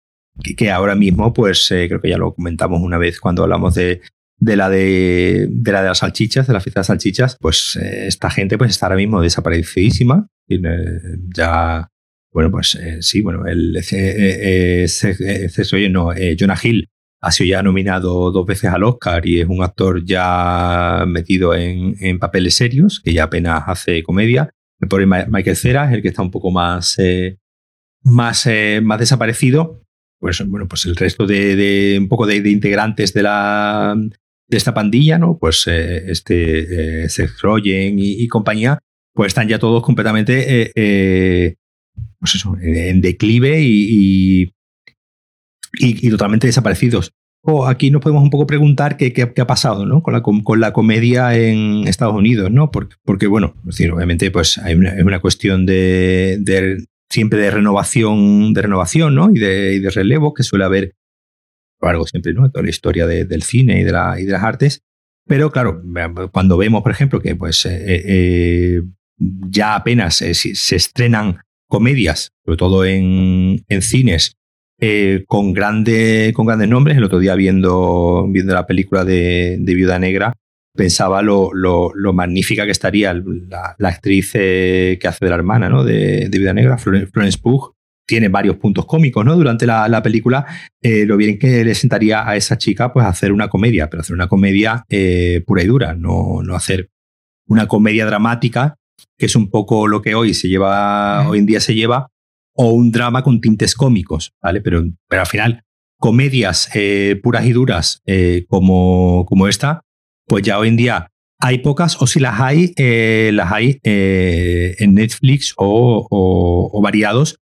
que, ahora mismo, pues eh, creo que ya lo comentamos una vez cuando hablamos de, la de, la de las salchichas, de la fiesta de salchichas, pues eh, esta gente pues está ahora mismo desaparecidísima. ya, bueno, pues sí, bueno, el, no, Jonah Hill ha sido ya nominado dos veces al Oscar y es un actor ya metido en, papeles serios, que ya apenas hace comedia. Por Michael Cera es el que está un poco más, eh, más, eh, más desaparecido. Pues bueno, pues el resto de, un poco de, integrantes de la de esta pandilla, ¿no? Pues eh, este Seth Rogen y, compañía, pues están ya todos completamente pues eso, en declive y y, totalmente desaparecidos. O aquí nos podemos un poco preguntar qué, qué, ha pasado ¿no? con, la, con la comedia en Estados Unidos, ¿no? Porque, bueno, es obviamente pues hay una, es una cuestión de, de, siempre de renovación, de renovación ¿no? y, de, y de relevo que suele haber lo largo siempre, ¿no? Toda la historia del cine y de, la, y de las artes. Pero claro, cuando vemos, por ejemplo, que pues eh, eh, ya apenas eh, se estrenan comedias, sobre todo en, en cines, eh, con, grande, con grandes nombres. El otro día viendo, viendo la película de, Viuda Negra, pensaba lo, magnífica que estaría la, actriz eh, que hace de la hermana ¿no? de, Vida Negra, Florence Pugh. Tiene varios puntos cómicos ¿no? durante la, película. Eh, lo bien que le sentaría a esa chica pues hacer una comedia, pero hacer una comedia eh, pura y dura, no, no hacer una comedia dramática, que es un poco lo que hoy se lleva, hoy en día se lleva, o un drama con tintes cómicos, ¿vale? Pero, pero al final, comedias puras y duras como, como esta, pues ya hoy en día hay pocas, o si las hay, eh, las hay eh, en Netflix o, variados,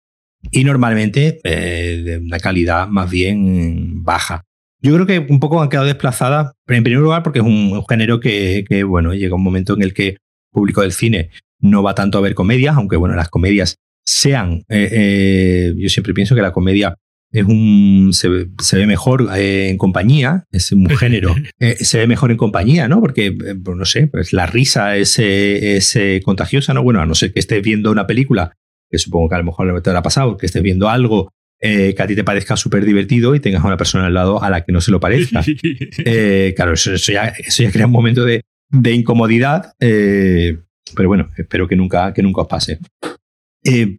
y normalmente eh, de una calidad más bien baja. Yo creo que un poco han quedado desplazadas, pero en primer lugar porque es un, género que, que, bueno, llega un momento en el que el público del cine no va tanto a ver comedias, aunque bueno, las comedias sean, yo siempre pienso que la comedia es un se, ve mejor eh, en compañía, es un género, eh, se ve mejor en compañía, ¿no? Porque, eh, pues, no sé, pues la risa es, es contagiosa, ¿no? Bueno, a no ser que estés viendo una película, que supongo que a lo mejor te ha pasado, que estés viendo algo que a ti te parezca súper divertido y tengas a una persona al lado a la que no se lo parezca. claro, eso, ya, eso, ya, crea un momento de, de incomodidad, pero bueno, espero que nunca, que nunca os pase.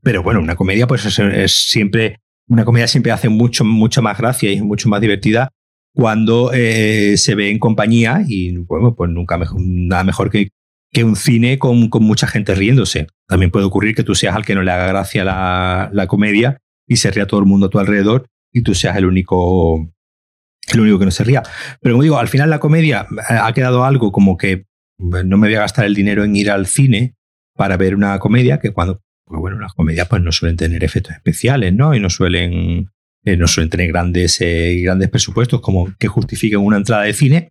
pero bueno, una comedia pues es siempre una comedia siempre hace mucho, mucho más gracia y es mucho más divertida cuando eh, se ve en compañía y bueno, pues nunca mejor, nada mejor que, que un cine con, con, mucha gente riéndose. También puede ocurrir que tú seas al que no le haga gracia la, la comedia y se ría todo el mundo a tu alrededor y tú seas el único, el único que no se ría. Pero como digo, al final la comedia ha quedado algo como que no me voy a gastar el dinero en ir al cine para ver una comedia, que cuando porque bueno, las comedias pues no suelen tener efectos especiales, ¿no? Y no suelen, eh, no suelen tener grandes, eh, grandes presupuestos como que justifiquen una entrada de cine.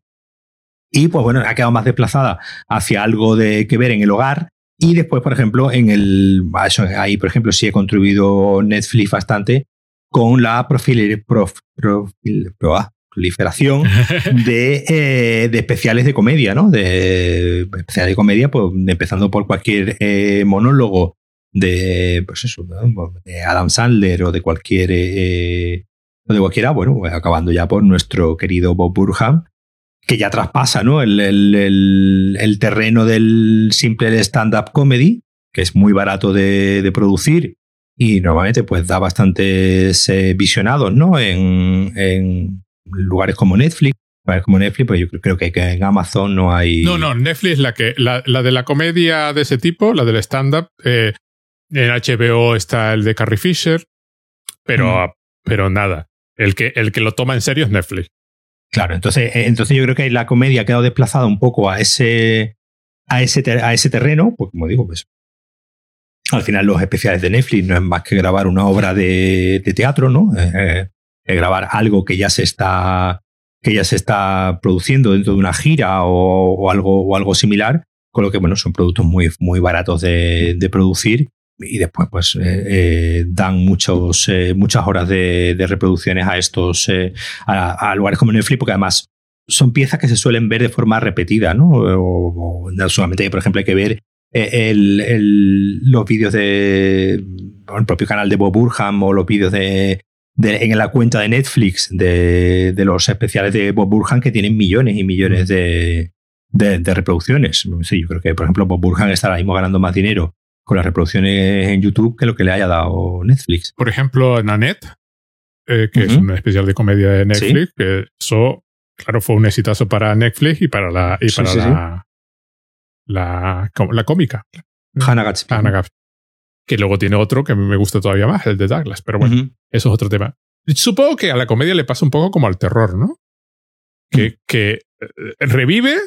Y pues bueno, ha quedado más desplazada hacia algo de que ver en el hogar. Y después, por ejemplo, en el. ahí, por ejemplo, sí he contribuido Netflix bastante con la profil, ah, proliferación de, eh, de, especiales de comedia, ¿no? De especiales de comedia, pues empezando por cualquier monólogo de, pues eso, de Adam Sandler o de cualquier, eh, o de cualquiera, bueno, acabando ya por nuestro querido Bob Burham, que ya traspasa ¿no? el, el, el, terreno del simple stand-up comedy, que es muy barato de, de, producir y normalmente pues da bastantes eh, visionados ¿no? en, en lugares como Netflix como Netflix, pues yo creo que, en Amazon no hay. No, no, Netflix, la que la, la de la comedia de ese tipo, la del stand-up, eh, en HBO está el de Carrie Fisher, pero, mm. pero nada. El que, el que lo toma en serio es Netflix. Claro, entonces, eh, entonces yo creo que la comedia ha quedado desplazada un poco a ese, a ese, a ese terreno, pues como digo, pues al final los especiales de Netflix no es más que grabar una obra de, teatro, ¿no? Eh, eh, grabar algo que ya se está que ya se está produciendo dentro de una gira o, algo, o algo similar, con lo que bueno, son productos muy, muy baratos de, de producir y después pues eh, eh, dan muchos, eh, muchas horas de, reproducciones a estos a, lugares como Netflix porque además son piezas que se suelen ver de forma repetida ¿no? o, solamente por ejemplo hay que ver el, los vídeos de el propio canal de Bob Burham o los vídeos de, en la cuenta de Netflix de, los especiales de Bob Burham que tienen millones y millones de, de, reproducciones. Sí, yo creo que, por ejemplo, Bob Burham está ahora mismo ganando más dinero con las reproducciones en YouTube que lo que le haya dado Netflix. Por ejemplo, Nanette, eh, que es una especial de comedia de Netflix, que eso, claro, fue un exitazo para Netflix y para la, y para la, la, la, cómica. Hannah Gatsby. Que luego tiene otro que me gusta todavía más, el de Douglas, pero bueno, eso es otro tema. Supongo que a la comedia le pasa un poco como al terror, ¿no? Que, mm. que eh, revive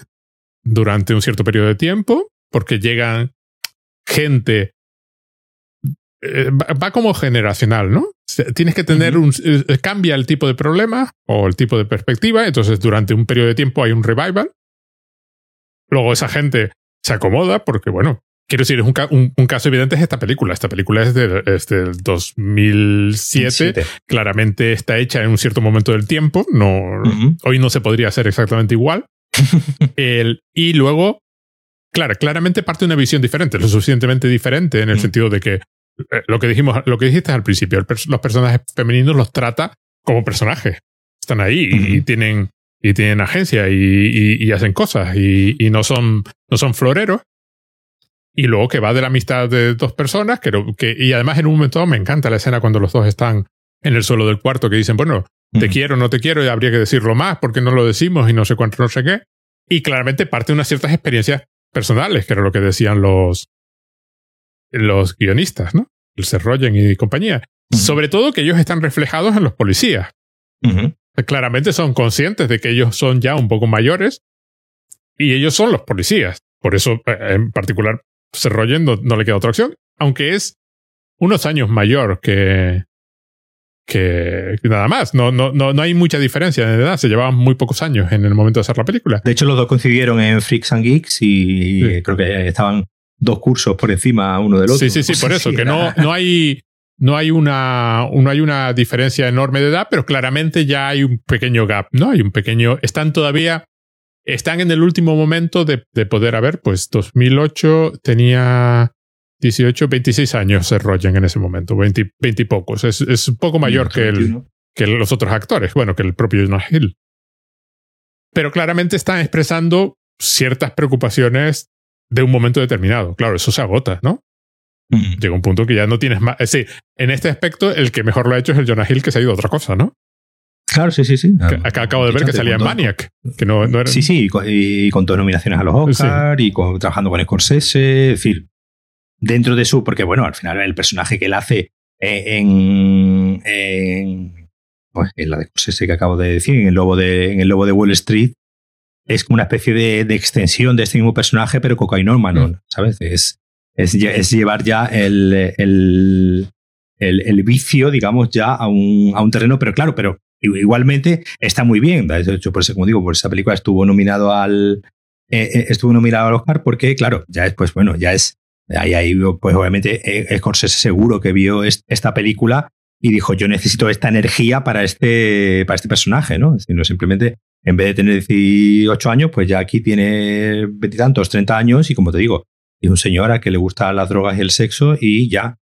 durante un cierto periodo de tiempo porque llegan gente eh, va como generacional, ¿no? Tienes que tener un... Eh, cambia el tipo de problema o el tipo de perspectiva, entonces durante un periodo de tiempo hay un revival. Luego esa gente se acomoda porque, bueno, quiero decir, es un, un, caso evidente es esta película. Esta película es, de, del 2007. Claramente está hecha en un cierto momento del tiempo. No, Hoy no se podría hacer exactamente igual. el, y luego Claro, claramente parte de una visión diferente, lo suficientemente diferente en el mm. sentido de que eh, lo que dijimos, lo que dijiste al principio, los personajes femeninos los trata como personajes. Están ahí y tienen y tienen agencia y, hacen cosas y, no, son, no son floreros. Y luego que va de la amistad de dos personas, que, que, y además en un momento me encanta la escena cuando los dos están en el suelo del cuarto que dicen, bueno, te quiero, no te quiero, y habría que decirlo más porque no lo decimos y no sé cuánto, no sé qué. Y claramente parte de unas ciertas experiencias personales, que era lo que decían los, los guionistas, ¿no? El Serroyen y compañía. Sobre todo que ellos están reflejados en los policías. Claramente son conscientes de que ellos son ya un poco mayores y ellos son los policías. Por eso, eh, en particular, Serroyen no, no le queda otra opción, aunque es unos años mayor que, que, nada más. No, no, no, no hay mucha diferencia de edad. Se llevaban muy pocos años en el momento de hacer la película. De hecho, los dos coincidieron en Freaks and Geeks y creo que estaban dos cursos por encima uno del otro. Sí, sí, sí, por eso, que no, no hay. No hay, una, no hay una diferencia enorme de edad, pero claramente ya hay un pequeño gap, ¿no? Hay un pequeño. Están todavía. Están en el último momento de, de poder haber, pues 2008 tenía 18, 26 años se Rogen en ese momento, 20, y pocos. Es, es, un poco mayor que, el, que los otros actores, bueno, que el propio Jonah Hill. Pero claramente están expresando ciertas preocupaciones de un momento determinado. Claro, eso se agota, ¿no? Mm. Llega un punto que ya no tienes más. Sí, en este aspecto, el que mejor lo ha hecho es el Jonah Hill, que se ha ido a otra cosa, ¿no? Claro, sí, sí, sí. Acá acabo de ver que salía en Maniac. Que no, no era... Sí, sí, y con, dos nominaciones a los Oscars, y con, trabajando con Scorsese, es decir, dentro de su, porque bueno, al final el personaje que él hace eh, en, en, pues, en la de ese que acabo de decir, en el lobo de, en el lobo de Wall Street, es como una especie de, de extensión de este mismo personaje, pero cocainómano, mm. ¿sabes? Es, es, es, llevar ya el, el, el, el, vicio, digamos, ya a un, a un terreno, pero claro, pero igualmente está muy bien. De hecho, por eso, como digo, por esa película estuvo nominado al, eh, eh, estuvo nominado al Oscar porque, claro, ya es, pues bueno, ya es Ahí, ahí pues obviamente eh, Scorsese seguro que vio esta película y dijo, yo necesito esta energía para este, para este personaje, ¿no? Es simplemente, en vez de tener 18 años, pues ya aquí tiene veintitantos, 30 años y como te digo, es un señor a que le gustan las drogas y el sexo y ya.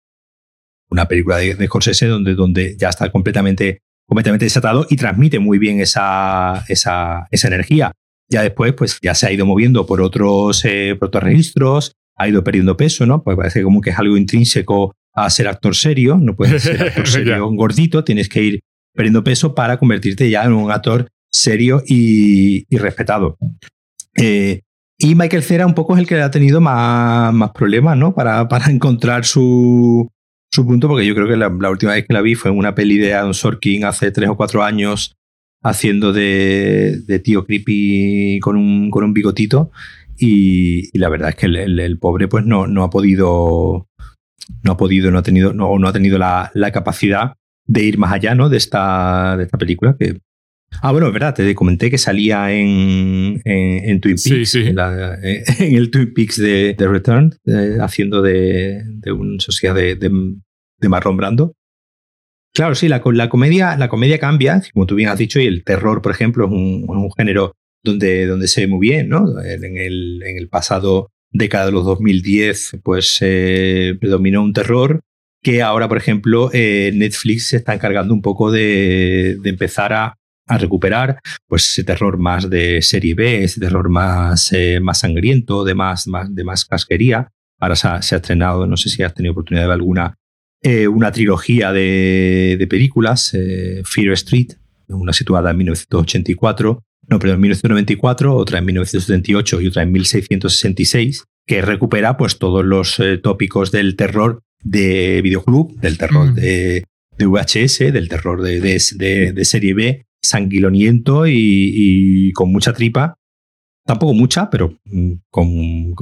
Una película de, de Scorsese donde, donde ya está completamente, completamente desatado y transmite muy bien esa, esa, esa energía. Ya después, pues ya se ha ido moviendo por otros, eh, por otros registros, ha ido perdiendo peso, ¿no? Pues parece como que es algo intrínseco a ser actor serio, no puedes ser actor serio un gordito, tienes que ir perdiendo peso para convertirte ya en un actor serio y, respetado. Eh, y Michael Cera un poco es el que ha tenido más, más problemas, ¿no? Para, para encontrar su, su, punto, porque yo creo que la, última vez que la vi fue en una peli de Adam Sorkin hace tres o cuatro años, haciendo de, de tío creepy con un, con un bigotito. Y, la verdad es que el, pobre pues no, no, ha podido, no ha podido, no ha tenido, no, no ha tenido la, capacidad de ir más allá ¿no? de, esta, de esta película que, Ah, bueno, es verdad, te comenté que salía en, en, Twin Peaks, En, el Twin Peaks de, Return, haciendo de, de un sociedad de, de, Marlon Brando. Claro, sí, la, la, comedia, la comedia cambia, como tú bien has dicho, y el terror, por ejemplo, es un, un género donde, donde se ve muy bien, ¿no? En el, en el pasado década de los 2010, pues eh, predominó un terror que ahora, por ejemplo, eh, Netflix se está encargando un poco de, de empezar a, a, recuperar pues ese terror más de serie B, ese terror más, eh, más sangriento, de más, más, de más casquería. Ahora se ha, se ha, estrenado, no sé si has tenido oportunidad de ver alguna, eh, una trilogía de, de películas, Fear Street, una situada en 1984, no, pero en 1994, otra en 1978 y otra en 1666, que recupera pues todos los eh, tópicos del terror de videoclub, del terror mm. de, VHS, del terror de, de, serie B, sanguinoliento y, con mucha tripa. Tampoco mucha, pero mm, con,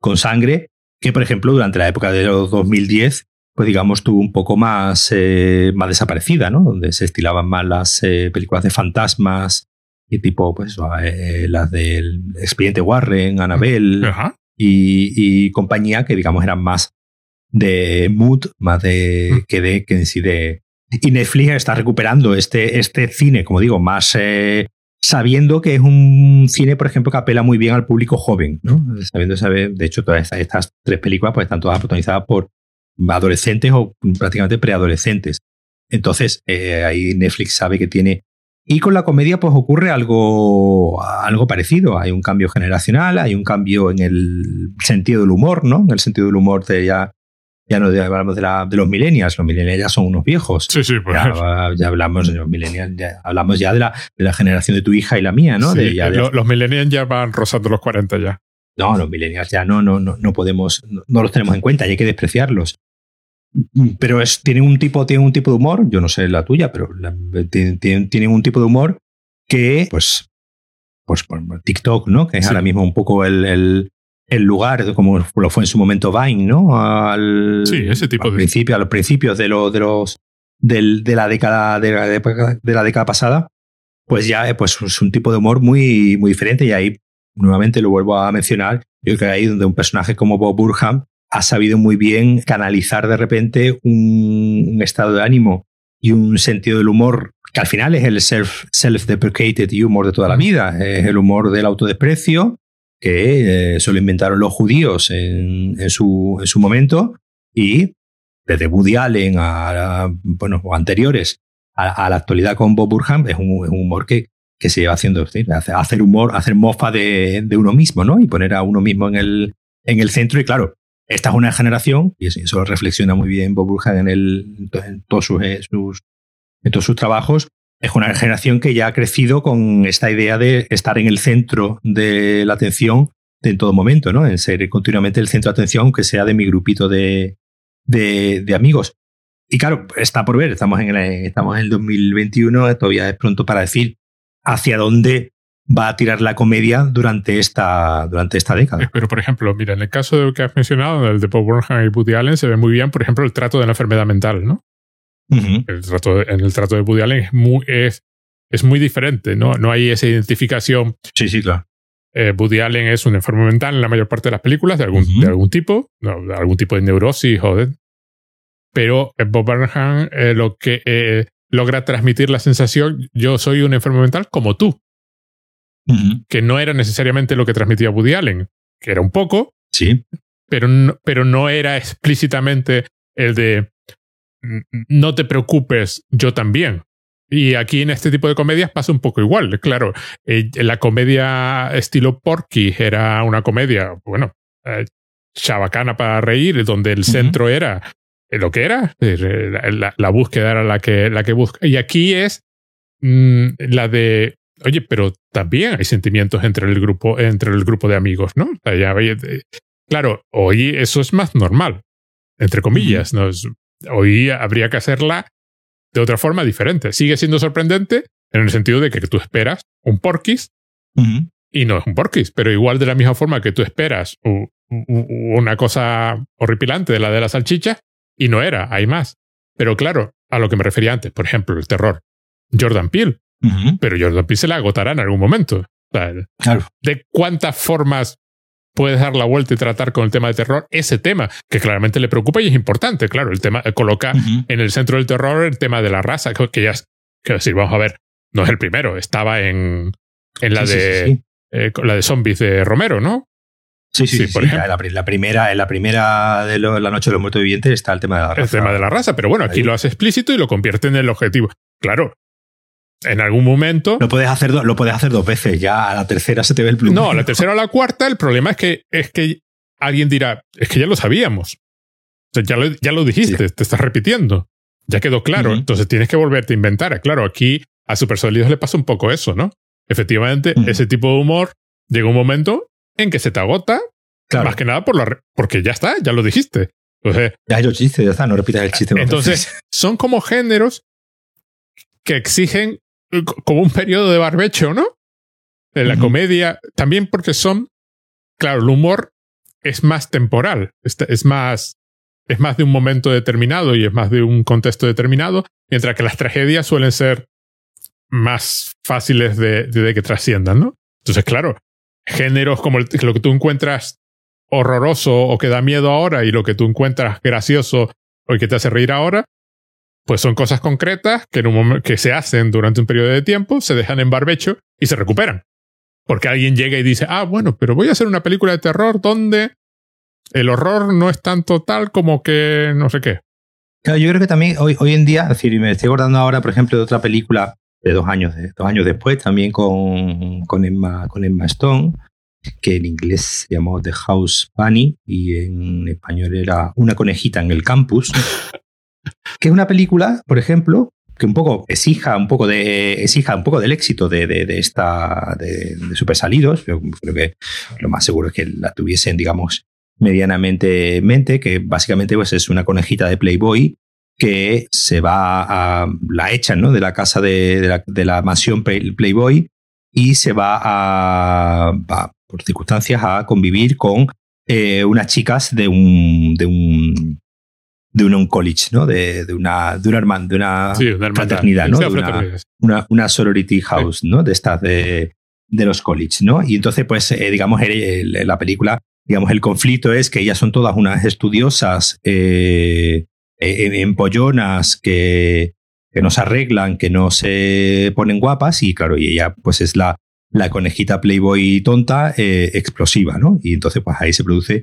con, sangre, que por ejemplo durante la época de los 2010 pues digamos, tuvo un poco más, eh, más desaparecida, ¿no? Donde se estilaban más las eh, películas de fantasmas, y tipo pues eh, las del expediente Warren, Annabelle y, compañía que digamos eran más de mood, más de que de que en sí de y Netflix está recuperando este, este cine, como digo, más eh, sabiendo que es un cine, por ejemplo, que apela muy bien al público joven, ¿no? Sabiendo saber, de hecho, todas estas, tres películas pues están todas protagonizadas por adolescentes o prácticamente preadolescentes. Entonces, eh, ahí Netflix sabe que tiene Y con la comedia, pues ocurre algo, algo parecido. Hay un cambio generacional, hay un cambio en el sentido del humor, ¿no? En el sentido del humor de ya, ya no hablamos de, la, de los millennials, los millennials ya son unos viejos. Sí, sí, pues. Ya, hablamos de los millennials, ya hablamos ya de la, de la generación de tu hija y la mía, ¿no? Sí, los millennials ya van rozando los 40 ya. No, los millennials ya no, no, no, no podemos, no, los tenemos en cuenta y hay que despreciarlos pero es, tiene un tipo, tiene un tipo de humor, yo no sé la tuya, pero tiene, un tipo de humor que, pues, pues, TikTok, ¿no? Que es ahora mismo un poco el, el, lugar, como lo fue en su momento Vine, ¿no? Al, sí, ese tipo de. Principio, a los principios de, lo, de los del, de la década de la, de la década pasada, pues ya pues, es un tipo de humor muy, muy diferente y ahí nuevamente lo vuelvo a mencionar. Yo creo que ahí donde un personaje como Bob Burham ha sabido muy bien canalizar de repente un, estado de ánimo y un sentido del humor que al final es el self, self-deprecated humor de toda la vida, es el humor del autodesprecio que eh, solo inventaron los judíos en, su, en, su, momento y desde Woody Allen a, bueno, anteriores a, la actualidad con Bob Burham es un, humor que, que se lleva haciendo, hacer humor, hacer mofa de, de, uno mismo, ¿no? Y poner a uno mismo en el, en el centro y claro, esta es una generación, y eso reflexiona muy bien Bob Burhan en, el, en, todos sus, eh, en todos sus trabajos, es una generación que ya ha crecido con esta idea de estar en el centro de la atención en todo momento, ¿no? En ser continuamente el centro de atención, aunque sea de mi grupito de, de, de amigos. Y claro, está por ver, estamos en, el, estamos en el 2021, todavía es pronto para decir hacia dónde va a tirar la comedia durante esta, durante esta década. Eh, pero, por ejemplo, mira, en el caso de que has mencionado, el de Paul Burnham y Woody Allen, se ve muy bien, por ejemplo, el trato de la enfermedad mental, ¿no? el trato en el trato de Woody Allen es muy, es, es muy diferente, ¿no? No hay esa identificación. Sí, sí, claro. Eh, Woody Allen es un enfermo mental en la mayor parte de las películas, de algún, de algún tipo, de algún tipo de neurosis, joder. Pero Bob Burnham eh, lo que logra transmitir la sensación, yo soy un enfermo mental como tú que no era necesariamente lo que transmitía Woody Allen, que era un poco, sí. pero no, pero no era explícitamente el de no te preocupes, yo también. Y aquí en este tipo de comedias pasa un poco igual. Claro, eh, la comedia estilo Porky era una comedia, bueno, eh, chabacana para reír, donde el centro era lo que era, la, búsqueda era la que, la que busca. Y aquí es mm, la de Oye, pero también hay sentimientos entre el grupo, entre el grupo de amigos, ¿no? claro, hoy eso es más normal, entre comillas. ¿no? Hoy habría que hacerla de otra forma diferente. Sigue siendo sorprendente en el sentido de que tú esperas un porquis y no es un porquis, pero igual de la misma forma que tú esperas una cosa horripilante de la de la salchicha y no era, hay más. Pero claro, a lo que me refería antes, por ejemplo, el terror. Jordan Peele pero Jordan Peele se la agotará en algún momento. claro. ¿De cuántas formas puedes dar la vuelta y tratar con el tema de terror ese tema que claramente le preocupa y es importante? Claro, el tema coloca en el centro del terror el tema de la raza, que ya es, quiero decir, vamos a ver, no es el primero, estaba en, en la de eh, la de zombies de Romero, ¿no? Sí, sí, por ejemplo. La, primera, en la primera de la noche de los muertos vivientes está el tema de la raza. El tema de la raza, pero bueno, aquí lo hace explícito y lo convierte en el objetivo. Claro, en algún momento. Lo puedes hacer, lo puedes hacer dos veces, ya a la tercera se te ve el plumero. No, a la tercera o la cuarta, el problema es que, es que alguien dirá, es que ya lo sabíamos. O sea, ya lo, ya lo dijiste, te estás repitiendo. Ya quedó claro. Entonces tienes que volverte a inventar. Claro, aquí a Super Sólidos le pasa un poco eso, ¿no? Efectivamente, ese tipo de humor llega un momento en que se te agota. Más que nada por la porque ya está, ya lo dijiste. Entonces, ya lo chiste, ya está, no repitas el chiste. Entonces, son como géneros que exigen como un periodo de barbecho, ¿no? De la comedia, también porque son, claro, el humor es más temporal, es más, es más de un momento determinado y es más de un contexto determinado, mientras que las tragedias suelen ser más fáciles de, de, que trasciendan, ¿no? Entonces, claro, géneros como lo que tú encuentras horroroso o que da miedo ahora y lo que tú encuentras gracioso o que te hace reír ahora, pues son cosas concretas que, en un momento, que se hacen durante un periodo de tiempo, se dejan en barbecho y se recuperan. Porque alguien llega y dice, ah, bueno, pero voy a hacer una película de terror donde el horror no es tanto tal como que no sé qué. Claro, yo creo que también hoy, hoy en día, es decir, me estoy acordando ahora, por ejemplo, de otra película de dos años, de, dos años después, también con, con, Emma, con Emma Stone, que en inglés se llamó The House Bunny y en español era Una conejita en el campus, que es una película, por ejemplo, que un poco exija un poco de exija un poco del éxito de, de, esta de, de, Super Salidos. Creo que lo más seguro es que la tuviesen, digamos, medianamente en mente, que básicamente pues, es una conejita de Playboy que se va a la echan ¿no? de la casa de, la, de la mansión Playboy y se va a, por circunstancias a convivir con eh, unas chicas de un, de un de un college, ¿no? De, de una de una, de una, fraternidad, ¿no? una, una, sorority house, ¿no? De estas de, de los college, ¿no? Y entonces, pues, eh, digamos, la película, digamos, el conflicto es que ellas son todas unas estudiosas eh, eh empollonas que, que no se arreglan, que no se ponen guapas y claro, y ella pues es la, la conejita Playboy tonta eh, explosiva, ¿no? Y entonces pues ahí se produce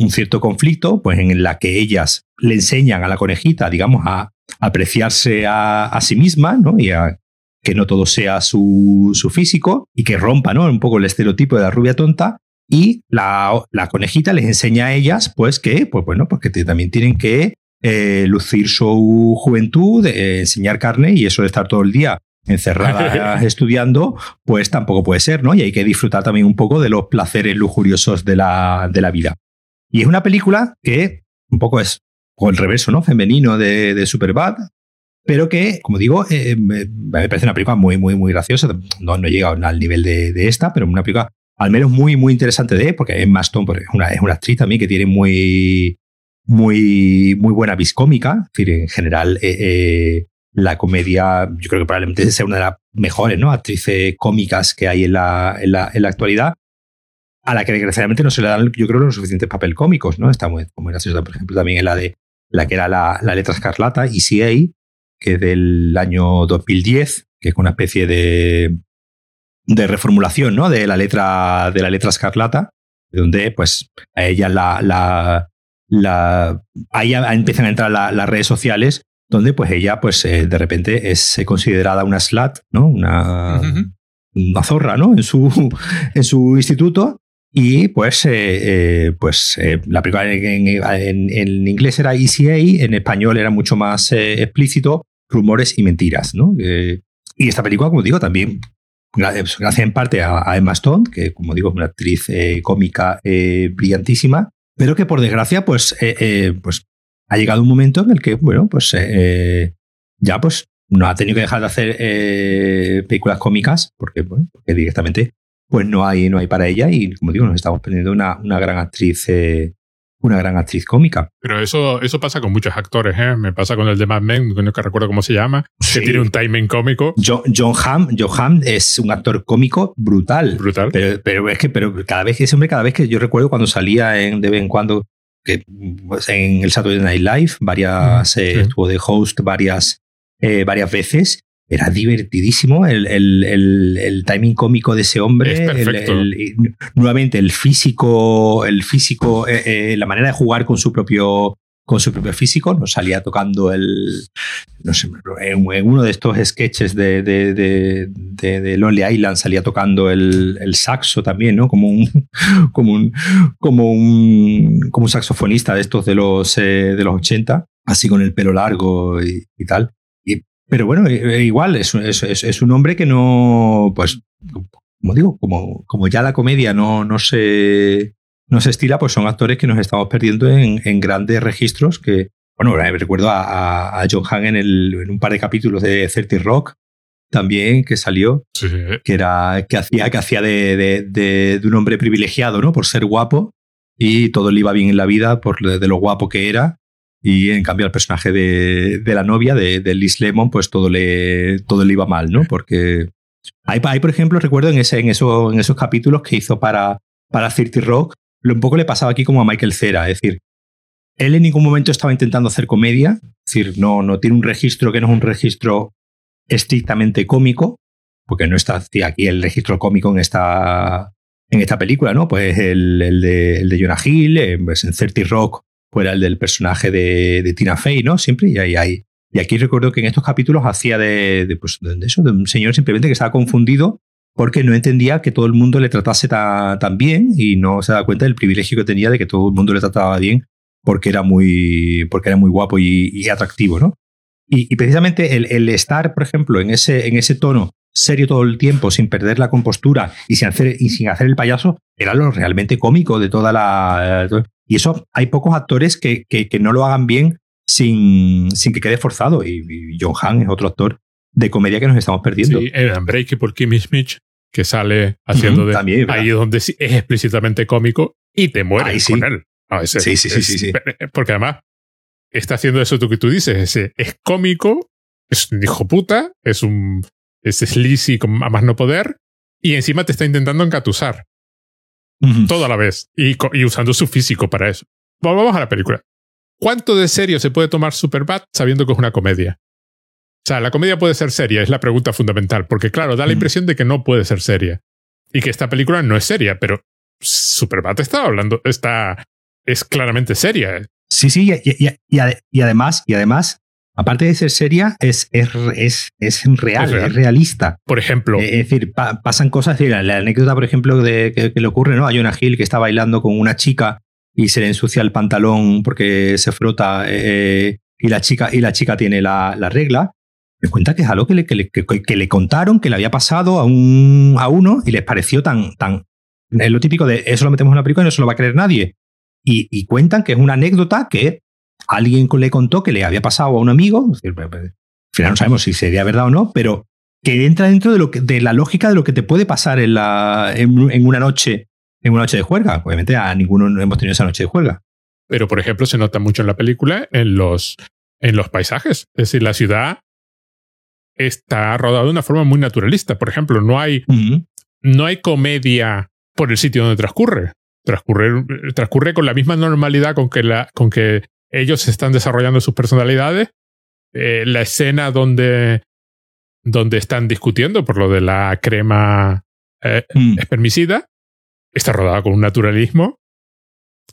un cierto conflicto, pues en la que ellas le enseñan a la conejita, digamos, a apreciarse a, sí misma, ¿no? Y a que no todo sea su, su, físico y que rompa, ¿no? Un poco el estereotipo de la rubia tonta. Y la, la conejita les enseña a ellas, pues que, pues bueno, porque también tienen que eh, lucir su juventud, eh, enseñar carne y eso de estar todo el día encerrada estudiando, pues tampoco puede ser, ¿no? Y hay que disfrutar también un poco de los placeres lujuriosos de la, de la vida. Y es una película que un poco es o el reverso, ¿no? Femenino de, de Superbad, pero que, como digo, eh, me, parece una película muy, muy, muy graciosa. No, no llega al nivel de, esta, pero una película al menos muy, muy interesante de, porque Emma Stone pues, es, una, es una actriz también que tiene muy, muy, muy buena viscómica. Es decir, en general, eh, eh, la comedia, yo creo que probablemente sea una de las mejores ¿no? actrices cómicas que hay en la, en la, en la actualidad a la que desgraciadamente no se le dan, yo creo, los suficientes papel cómicos, ¿no? Está muy, muy graciosa, por ejemplo, también en la de la que era la, la letra escarlata, ECA, que es del año 2010, que es una especie de, de reformulación, ¿no? De la letra, de la letra escarlata, donde, pues, a ella la, la, la ahí empiezan a entrar las redes sociales, donde, pues, ella, pues, eh, de repente es considerada una slut, ¿no? Una, una zorra, ¿no? En su, en su instituto y pues, eh, eh, pues eh, la película en, en, inglés era ECA, en español era mucho más explícito, rumores y mentiras. ¿no? y esta película, como digo, también gracias en parte a, Emma Stone, que como digo es una actriz cómica brillantísima, pero que por desgracia pues, pues ha llegado un momento en el que, bueno, pues ya pues no ha tenido que dejar de hacer películas cómicas porque, bueno, porque directamente pues no hay, no hay para ella y como digo, nos estamos perdiendo una, una gran actriz. Eh, una gran actriz cómica. Pero eso, eso pasa con muchos actores, ¿eh? Me pasa con el de Mad Men, no que recuerdo cómo se llama, que tiene un timing cómico. John, John, Hamm, John Hamm es un actor cómico brutal. Brutal. Pero, pero, es que pero cada vez que ese hombre, cada vez que yo recuerdo cuando salía en, de vez en cuando que, pues, en el Saturday Night Live, varias, mm, eh, estuvo de host varias, eh, varias veces era divertidísimo el, el, el, timing cómico de ese hombre. nuevamente, el físico, el físico, eh, eh, la manera de jugar con su propio con su propio físico, nos salía tocando el, no sé, en, uno de estos sketches de, de, de, de, Lonely Island salía tocando el, el, saxo también, ¿no? Como un, como un, como un, como un saxofonista de estos de los, eh, de los 80, así con el pelo largo y, y tal. Pero bueno, eh, eh, igual es, es, es, un hombre que no, pues, como digo, como, como ya la comedia no, no, se, no se estila, pues son actores que nos estamos perdiendo en, en grandes registros que, bueno, recuerdo a, a John Hamm en, el, en un par de capítulos de 30 Rock, también que salió, que era que hacía, que hacía de, de, de, de, un hombre privilegiado, ¿no? Por ser guapo y todo le iba bien en la vida por de lo guapo que era y en cambio al personaje de, de la novia, de, de, Liz Lemon, pues todo le, todo le iba mal, ¿no? Porque hay, hay, por ejemplo, recuerdo en, ese, en, eso, en esos capítulos que hizo para, para 30 Rock, lo un poco le pasaba aquí como a Michael Cera, es decir, él en ningún momento estaba intentando hacer comedia, es decir, no, no tiene un registro que no es un registro estrictamente cómico, porque no está aquí el registro cómico en esta, en esta película, ¿no? Pues el, el, de, el de Jonah Hill, pues en 30 Rock fuera el del personaje de, Tina Fey, ¿no? Siempre, y ahí hay, Y aquí recuerdo que en estos capítulos hacía de, pues, de eso, de un señor simplemente que estaba confundido porque no entendía que todo el mundo le tratase tan, bien y no se da cuenta del privilegio que tenía de que todo el mundo le trataba bien porque era muy, porque era muy guapo y, atractivo, ¿no? Y, precisamente el, estar, por ejemplo, en ese, en ese tono serio todo el tiempo, sin perder la compostura y sin hacer, y sin hacer el payaso, era lo realmente cómico de toda la... Y eso hay pocos actores que, que, no lo hagan bien sin, sin que quede forzado. Y, John Hamm es otro actor de comedia que nos estamos perdiendo. Sí, el Unbreakable por Kimmy Smith, que sale haciendo de ahí donde es explícitamente cómico y te mueres con él. sí, sí, sí, sí, Porque además está haciendo eso que tú dices, ese, es cómico, es un hijo puta, es un es sleazy a más no poder y encima te está intentando encatusar. Toda la vez y, y usando su físico para eso. Vamos a la película. ¿Cuánto de serio se puede tomar Superbad sabiendo que es una comedia? O sea, la comedia puede ser seria, es la pregunta fundamental, porque claro, da la impresión de que no puede ser seria. Y que esta película no es seria, pero Superbad está hablando, está, es claramente seria. Sí, sí, y, y, además, y además, aparte de ser seria, es, es, es, es real, es, realista. Por ejemplo. Eh, es decir, pasan cosas, la, anécdota, por ejemplo, de que, le ocurre, ¿no? A Jonah Hill que está bailando con una chica y se le ensucia el pantalón porque se frota eh, y, la chica, y la chica tiene la, regla, me cuenta que es algo que le, que, le, que, le, contaron, que le había pasado a, un, a uno y les pareció tan, tan... Es lo típico de eso lo metemos en una película y no se lo va a creer nadie. Y, cuentan que es una anécdota que alguien le contó que le había pasado a un amigo. al final no sabemos si sería verdad o no, pero que entra dentro de, lo que, de la lógica de lo que te puede pasar en, la, en una noche en una noche de juerga. Obviamente a ninguno hemos tenido esa noche de juerga. Pero, por ejemplo, se nota mucho en la película en los, en los paisajes. Es decir, la ciudad está rodada de una forma muy naturalista. Por ejemplo, no hay, no hay comedia por el sitio donde transcurre. Transcurre, transcurre con la misma normalidad con que, la, con que ellos están desarrollando sus personalidades. Eh, la escena donde, donde están discutiendo por lo de la crema eh, mm. espermicida está rodada con un naturalismo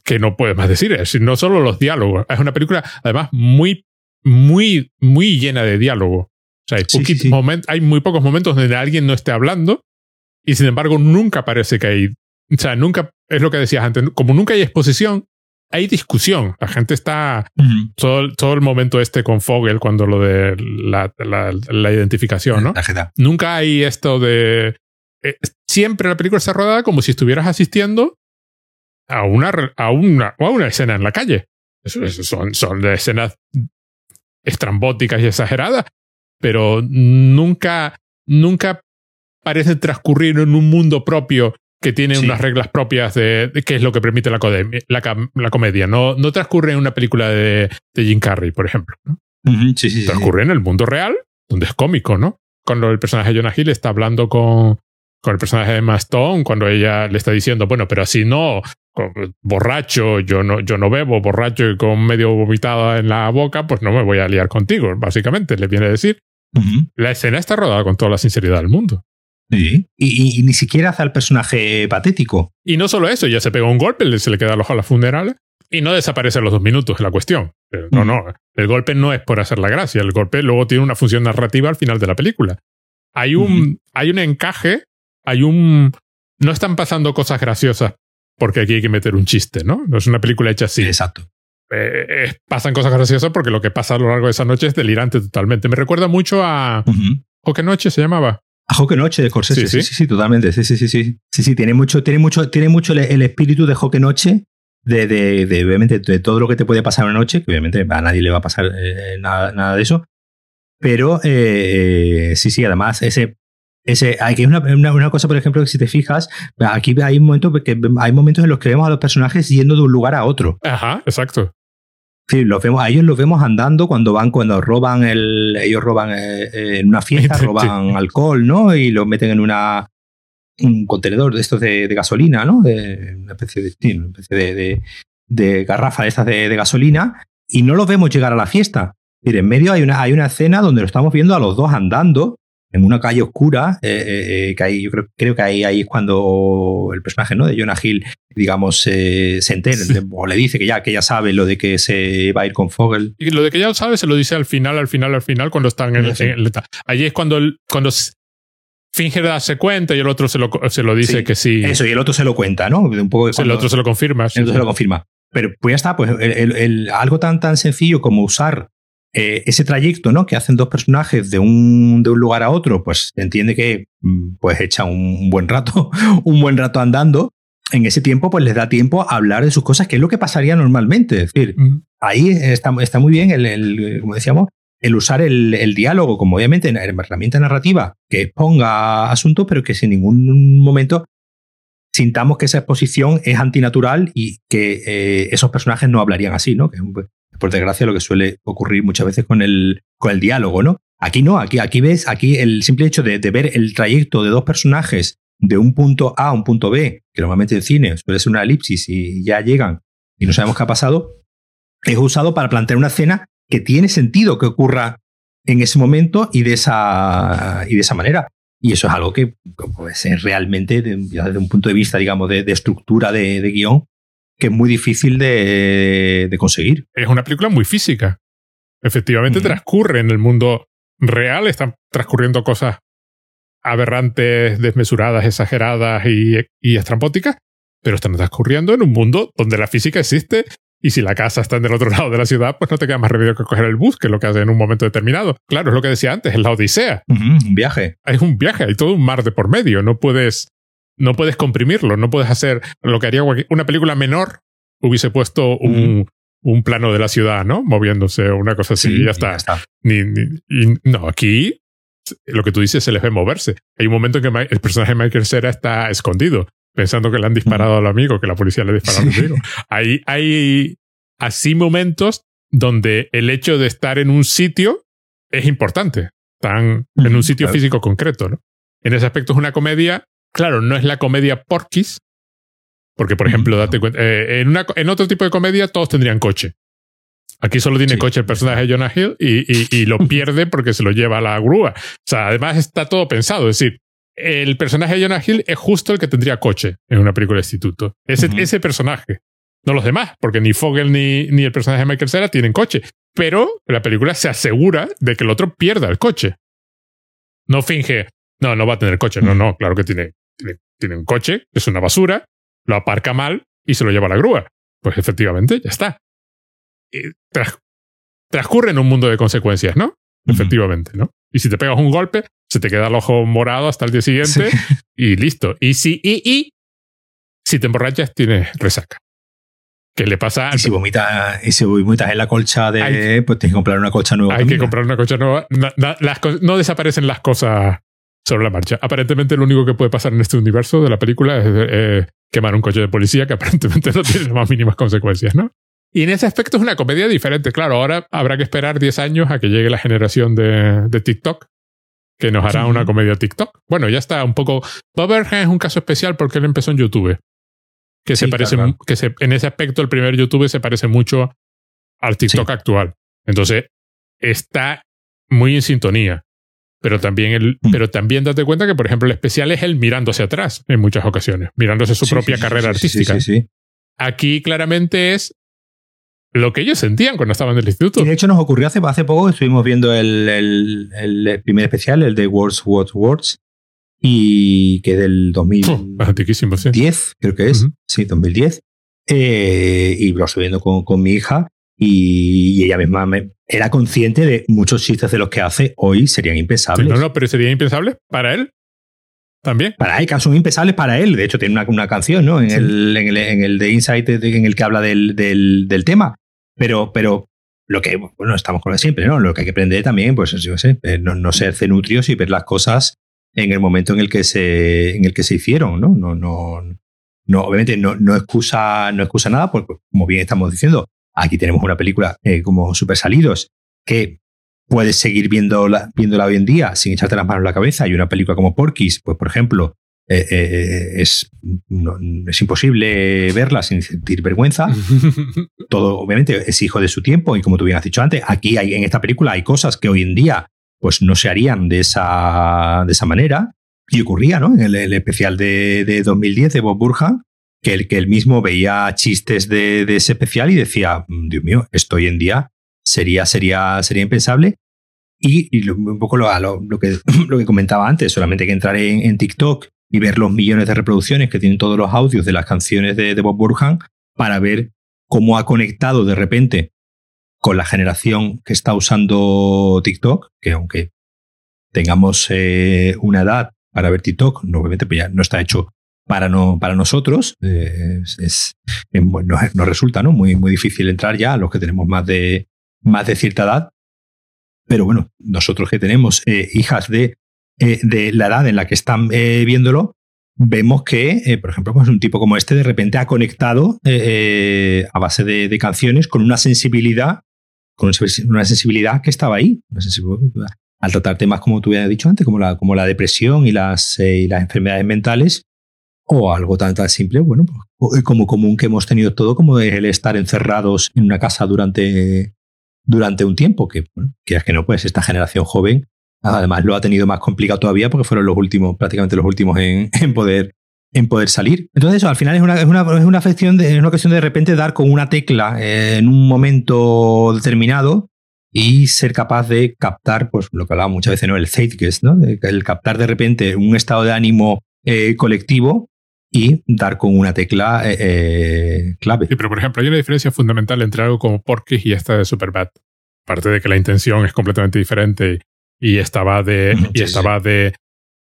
que no puedes más decir. Es no solo los diálogos. Es una película, además, muy, muy, muy llena de diálogo. O sea, hay, hay muy pocos momentos donde alguien no esté hablando y sin embargo nunca parece que hay. O sea, nunca, es lo que decías antes, como nunca hay exposición, hay discusión. La gente está todo, todo, el momento este con Fogel cuando lo de la, la, identificación, ¿no? Nunca hay esto de eh, siempre la película está rodada como si estuvieras asistiendo a una, a una, a una escena en la calle. Eso, son, son escenas estrambóticas y exageradas, pero nunca, nunca parece transcurrir en un mundo propio que tiene unas reglas propias de, qué es lo que permite la, la, comedia. No, no transcurre en una película de, de Jim Carrey, por ejemplo. transcurre en el mundo real, donde es cómico, ¿no? Cuando el personaje de Jonah Hill está hablando con, con el personaje de Emma Stone cuando ella le está diciendo, bueno, pero así no, borracho, yo no, yo no bebo, borracho y con medio vomitado en la boca, pues no me voy a liar contigo, básicamente, le viene a decir. La escena está rodada con toda la sinceridad del mundo. Sí. Y, ni siquiera hace al personaje patético. Y no solo eso, ya se pega un golpe, se le queda el ojo a la funeral y no desaparece a los dos minutos, es la cuestión. no, no, el golpe no es por hacer la gracia, el golpe luego tiene una función narrativa al final de la película. Hay un, hay un encaje hay un... No están pasando cosas graciosas porque aquí hay que meter un chiste, ¿no? No es una película hecha así. Exacto. Eh, pasan cosas graciosas porque lo que pasa a lo largo de esa noche es delirante totalmente. Me recuerda mucho a... ¿O qué noche se llamaba? A Joque Noche de Scorsese. Sí sí. sí, totalmente. Sí, sí, sí, sí. Sí, sí, tiene mucho, tiene mucho, tiene mucho el, espíritu de Joque Noche, de, de, obviamente, de todo lo que te puede pasar una noche, que obviamente a nadie le va a pasar eh, nada, nada, de eso. Pero eh, sí, sí, además, ese ese, hay una, una, cosa, por ejemplo, que si te fijas, aquí hay momentos, que hay momentos en los que vemos a los personajes yendo de un lugar a otro. Ajá, exacto. Sí, los vemos, a ellos los vemos andando cuando van, cuando roban el, ellos roban eh, en una fiesta, roban alcohol, ¿no? Y los meten en una un contenedor de estos de, gasolina, ¿no? De una especie de, una especie de, de, garrafa de estas de, gasolina, y no los vemos llegar a la fiesta. Mire, en medio hay una, hay una escena donde lo estamos viendo a los dos andando en una calle oscura, eh, eh, que ahí, yo creo, creo que ahí, ahí es cuando el personaje ¿no? de Jonah Hill, digamos, se entera o le dice que ya, que ya sabe lo de que se va a ir con Fogel. Y lo de que ya sabe se lo dice al final, al final, al final, cuando están en, el, Allí es cuando, cuando finge darse cuenta y el otro se lo, se lo dice que sí. Eso, y el otro se lo cuenta, ¿no? Un poco el otro se lo confirma. el otro se lo confirma. Pero pues ya está, pues el, algo tan, tan sencillo como usar eh, ese trayecto ¿no? que hacen dos personajes de un, de un lugar a otro, pues entiende que mm, pues echa un buen rato, un buen rato andando. En ese tiempo, pues les da tiempo a hablar de sus cosas, que es lo que pasaría normalmente. Es decir, ahí está, está muy bien el, como decíamos, el usar el, diálogo como obviamente herramienta narrativa que exponga asuntos, pero que sin ningún momento sintamos que esa exposición es antinatural y que eh, esos personajes no hablarían así, ¿no? Que por desgracia lo que suele ocurrir muchas veces con el, con el diálogo, ¿no? Aquí no, aquí, aquí ves, aquí el simple hecho de, ver el trayecto de dos personajes de un punto A a un punto B, que normalmente en cine suele ser una elipsis y ya llegan y no sabemos qué ha pasado, es usado para plantear una escena que tiene sentido que ocurra en ese momento y de esa, y de esa manera. Y eso es algo que es realmente, desde un punto de vista, digamos, de, estructura de, guion, que es muy difícil de, conseguir. Es una película muy física. Efectivamente transcurre en el mundo real, están transcurriendo cosas aberrantes, desmesuradas, exageradas y, y estrambóticas, pero están transcurriendo en un mundo donde la física existe y si la casa está en el otro lado de la ciudad, pues no te queda más remedio que coger el bus, que es lo que hace en un momento determinado. Claro, es lo que decía antes, es la odisea. un viaje. Es un viaje, hay todo un mar de por medio. No puedes, no puedes comprimirlo, no puedes hacer lo que haría una película menor. Hubiese puesto un, un plano de la ciudad, ¿no? Moviéndose o una cosa así, y ya está. Ni, no, aquí lo que tú dices se les ve moverse. Hay un momento en que el personaje de Michael Cera está escondido pensando que le han disparado al amigo, que la policía le ha disparado al amigo. Hay, hay así momentos donde el hecho de estar en un sitio es importante. Están en un sitio físico concreto, ¿no? En ese aspecto es una comedia, claro, no es la comedia Porky's, porque, por ejemplo, date cuenta, eh, en, una, en otro tipo de comedia todos tendrían coche. Aquí solo tiene coche el personaje de Jonah Hill y, y, y, lo pierde porque se lo lleva a la grúa. O sea, además está todo pensado. Es decir, el personaje de Jonah Hill es justo el que tendría coche en una película de instituto. Ese, ese personaje. No los demás, porque ni Fogel ni, ni el personaje de Michael Cera tienen coche. Pero la película se asegura de que el otro pierda el coche. No finge, no, no va a tener coche. No, no, claro que tiene, tiene, un coche, es una basura, lo aparca mal y se lo lleva a la grúa. Pues efectivamente, ya está. transcurre en un mundo de consecuencias, ¿no? Efectivamente, ¿no? Y si te pegas un golpe, se te queda el ojo morado hasta el día siguiente y listo. Y si, y, y, si te emborrachas, tienes resaca. ¿Qué le pasa? Y si vomitas, y si vomitas en la colcha de, pues tienes que comprar una colcha nueva. Hay que comprar una colcha nueva. Las, no desaparecen las cosas sobre la marcha. Aparentemente lo único que puede pasar en este universo de la película es eh, quemar un coche de policía que aparentemente no tiene las más mínimas consecuencias, ¿no? Y en ese aspecto es una comedia diferente. Claro, ahora habrá que esperar 10 años a que llegue la generación de, de TikTok, que nos hará una comedia TikTok. Bueno, ya está un poco. Bob es un caso especial porque él empezó en YouTube. Que se parece, que se, en ese aspecto el primer YouTube se parece mucho al TikTok actual. Entonces, está muy en sintonía. Pero también, el, mm. pero también date cuenta que, por ejemplo, el especial es él mirando hacia atrás en muchas ocasiones, mirándose su propia carrera artística. Aquí claramente es lo que ellos sentían cuando estaban en el instituto. Y de hecho nos ocurrió hace, hace poco, estuvimos viendo el, el, primer especial, el de Words, What Words, y que del 2010, creo que es, sí, 2010. Eh, y lo estoy viendo con, con mi hija y, ella misma me, era consciente de muchos chistes de los que hace hoy serían impensables. no, no, pero serían impensables para él. También. Para él, son impensables para él. De hecho, tiene una, una canción, ¿no? En, el, en, el, en el de Insight, en el que habla del, del, del tema. Pero, pero lo que, bueno, estamos con lo siempre, ¿no? Lo que hay que aprender también, pues, yo sé, eh, no, no ser cenutrios y ver las cosas en el momento en el que se, en el que se hicieron, ¿no? No, no, no obviamente no, no excusa, no excusa nada, porque como bien estamos diciendo, aquí tenemos una película eh, como Super Salidos que puedes seguir viéndola, viéndola hoy en día sin echarte las manos en la cabeza y una película como Porky's, pues por ejemplo, eh, eh, es, es imposible verla sin sentir vergüenza. Todo, obviamente, es hijo de su tiempo y como tú bien has dicho antes, aquí hay, en esta película hay cosas que hoy en día pues no se harían de esa, de esa manera. Y ocurría, ¿no? En el, especial de, de, 2010 de Bob Burhan, que el que él mismo veía chistes de, de, ese especial y decía, mm, Dios mío, esto hoy en día sería, sería, sería impensable. Y, un poco lo, lo, que, lo que comentaba antes, solamente que entrar en, TikTok y ver los millones de reproducciones que tienen todos los audios de las canciones de, de Bob Burhan para ver cómo ha conectado de repente con la generación que está usando TikTok, que aunque tengamos eh, una edad para ver TikTok, obviamente pues ya no está hecho para, no, para nosotros, eh, es, nos, resulta ¿no? muy, muy difícil entrar ya a los que tenemos más de, más de cierta edad. Pero bueno, nosotros que tenemos eh, hijas de, de la edad en la que están viéndolo, vemos que, por ejemplo, pues un tipo como este de repente ha conectado a base de, de, canciones con una sensibilidad con una sensibilidad que estaba ahí. Al tratar temas, como tú habías dicho antes, como la, como la depresión y las, eh, y las enfermedades mentales, o algo tan, simple, bueno, pues, como común que hemos tenido todo, como el estar encerrados en una casa durante, durante un tiempo, que, bueno, quieras que no, pues esta generación joven además lo ha tenido más complicado todavía porque fueron los últimos, prácticamente los últimos en, en poder en poder salir. Entonces, eso, al final es una, es una, es una, afección de, es una cuestión de, de repente dar con una tecla eh, en un momento determinado y ser capaz de captar, pues lo que hablaba muchas veces, ¿no? El zeitgeist, ¿no? El captar de repente un estado de ánimo eh, colectivo y dar con una tecla eh, clave. Sí, pero por ejemplo, hay una diferencia fundamental entre algo como Porky y esta de Superbad. Aparte de que la intención es completamente diferente y estaba de, y estaba de,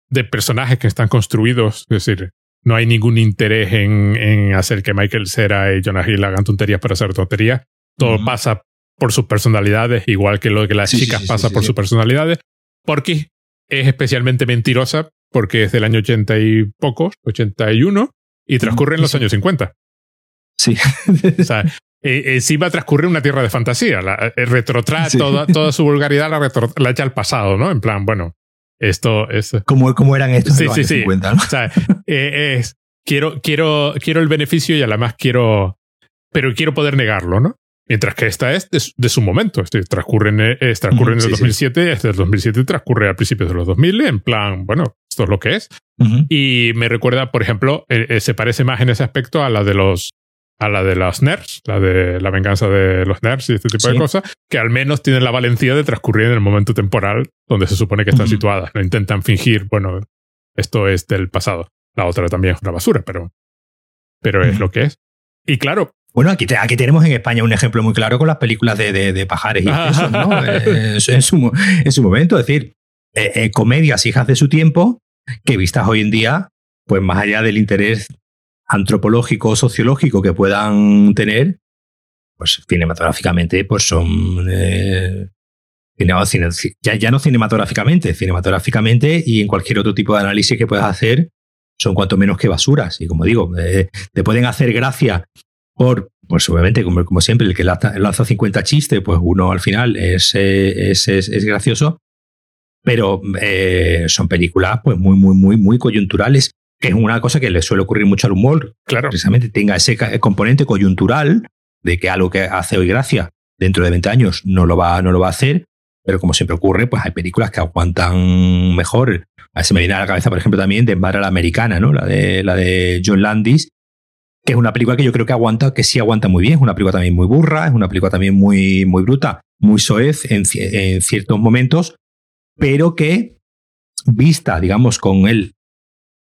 de personajes que están construidos, es decir, no hay ningún interés en, hacer que Michael Cera y Jonah Hill hagan tonterías para hacer tonterías. Todo pasa por sus personalidades, igual que lo que las chicas pasa por sus personalidades. Porque es especialmente mentirosa porque es del año 80 y pocos, 81, y transcurre en los años 50. Sí. o sea, eh, encima transcurre una tierra de fantasía. La, eh, retrotrae toda, toda su vulgaridad, la, la echa al pasado, ¿no? En plan, bueno, esto es. Como, como eran estos sí, sí, sí. ¿no? O sea, eh, es, quiero, quiero, quiero el beneficio y además quiero. Pero quiero poder negarlo, ¿no? Mientras que esta es de, su momento. Este, transcurre en, es, transcurre en el 2007, este del 2007 transcurre a principios de los 2000, en plan, bueno, esto es lo que es. Y me recuerda, por ejemplo, eh, eh, se parece más en ese aspecto a la de los a la de los nerds, la de la venganza de los nerds y este tipo de cosas, que al menos tienen la valentía de transcurrir en el momento temporal donde se supone que están situadas. No intentan fingir, bueno, esto es del pasado. La otra también es una basura, pero, pero es lo que es. Y claro. Bueno, aquí, aquí tenemos en España un ejemplo muy claro con las películas de, de, pajares y eso, ¿no? en, su, en, su, momento, es decir, eh, eh, comedias hijas de su tiempo que vistas hoy en día, pues más allá del interés antropológico o sociológico que puedan tener, pues cinematográficamente pues son eh, ya, no cinematográficamente, cinematográficamente y en cualquier otro tipo de análisis que puedas hacer son cuanto menos que basuras. Y como digo, eh, te pueden hacer gracia por, pues obviamente, como, siempre, el que lanza 50 chistes, pues uno al final es, eh, es, es gracioso, pero eh, son películas pues muy, muy, muy, muy coyunturales que es una cosa que le suele ocurrir mucho al humor, claro. precisamente tenga ese componente coyuntural de que algo que hace hoy gracia dentro de 20 años no lo va, no lo va a hacer, pero como siempre ocurre, pues hay películas que aguantan mejor. A veces me viene a la cabeza, por ejemplo, también de Madre la Americana, ¿no? La de, la de John Landis, que es una película que yo creo que aguanta, que sí aguanta muy bien, es una película también muy burra, es una película también muy, muy bruta, muy soez en, en ciertos momentos, pero que vista, digamos, con el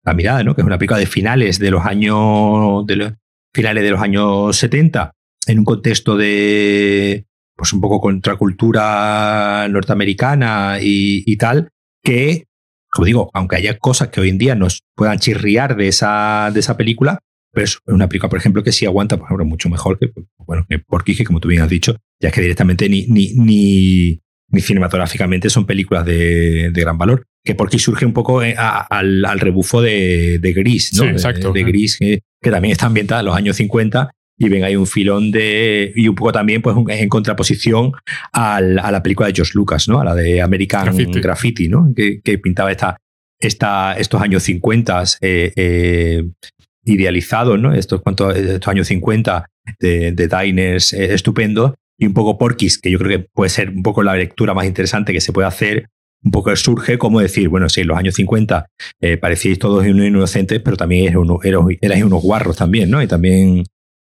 la mirada, ¿no? que es una película de finales de los años, de los, finales de los años 70, en un contexto de, pues un poco contracultura norteamericana y, tal, que, como digo, aunque haya cosas que hoy en día nos puedan chirriar de esa, de esa película, pero es una película, por ejemplo, que sí aguanta, por ejemplo, mucho mejor que, bueno, que como tú bien has dicho, ya que directamente ni, ni cinematográficamente son películas de, de gran valor que porque surge un poco eh, al, al, rebufo de, de Gris, ¿no? exacto. De, Gris, que, también está ambientada en los años 50 y ven ahí un filón de. y un poco también pues, en contraposición al, a la película de George Lucas, ¿no? A la de American Graffiti, ¿no? Que, que, pintaba esta, esta, estos años 50 eh, eh, idealizados, ¿no? Estos, estos años 50 de, de diners eh, estupendos y un poco Porky's, que yo creo que puede ser un poco la lectura más interesante que se puede hacer un poco surge como decir, bueno, sí, en los años 50 eh, parecíais todos inocentes, pero también erais, uno, erais, unos guarros también, ¿no? Y también,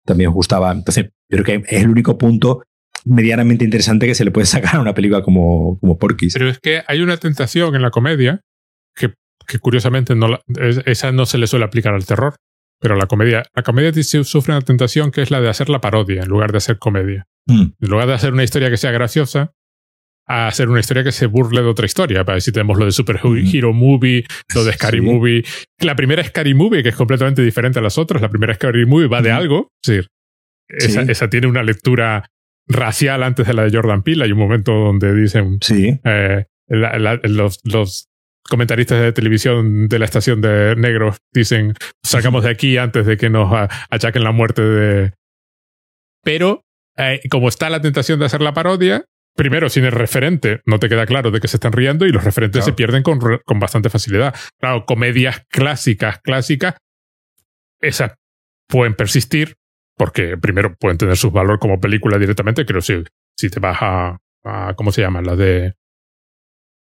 también os gustaba. Entonces, creo que es el único punto medianamente interesante que se le puede sacar a una película como, como Porky's. Pero es que hay una tentación en la comedia que, que curiosamente no esa no se le suele aplicar al terror. Pero la comedia, la comedia sufre una tentación que es la de hacer la parodia en lugar de hacer comedia. Mm. En lugar de hacer una historia que sea graciosa, a hacer una historia que se burle de otra historia. Para si tenemos lo de Super Hero Movie, lo de Scary Movie. La primera Scary Movie, que es completamente diferente a las otras. La primera Scary Movie va de algo. Es decir, esa, tiene una lectura racial antes de la de Jordan Peele. Hay un momento donde dicen sí. Eh, los, los, comentaristas de televisión de la estación de negros dicen sacamos de aquí antes de que nos achaquen la muerte de... Pero eh, como está la tentación de hacer la parodia, primero, sin el referente, no te queda claro de qué se están riendo y los referentes se pierden con, con, bastante facilidad. Claro, comedias clásicas, clásicas, esas pueden persistir porque primero pueden tener su valor como película directamente. Creo si, si te vas a, a ¿cómo se llama? La de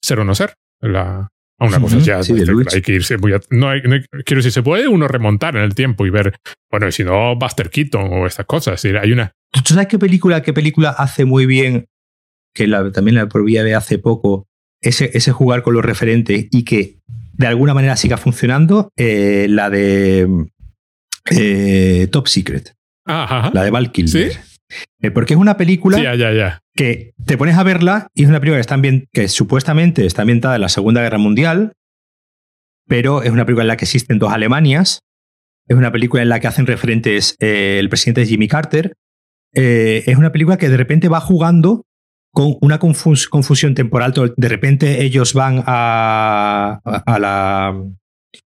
Ser o No Ser. La, una cosa ya hay que irse muy no, hay, quiero decir se puede uno remontar en el tiempo y ver bueno y si no Buster Keaton o estas cosas hay una ¿Tú sabes qué película qué película hace muy bien que también la prohibía de hace poco ese, ese jugar con los referentes y que de alguna manera siga funcionando eh, la de eh, Top Secret. La de Val Kilmer. Eh, porque es una película ya, ya que te pones a verla y es una película que, está que supuestamente está ambientada en la Segunda Guerra Mundial, pero es una película en la que existen dos Alemanias, es una película en la que hacen referentes eh, el presidente Jimmy Carter, eh, es una película que de repente va jugando con una confusión temporal. De repente ellos van a, a, la...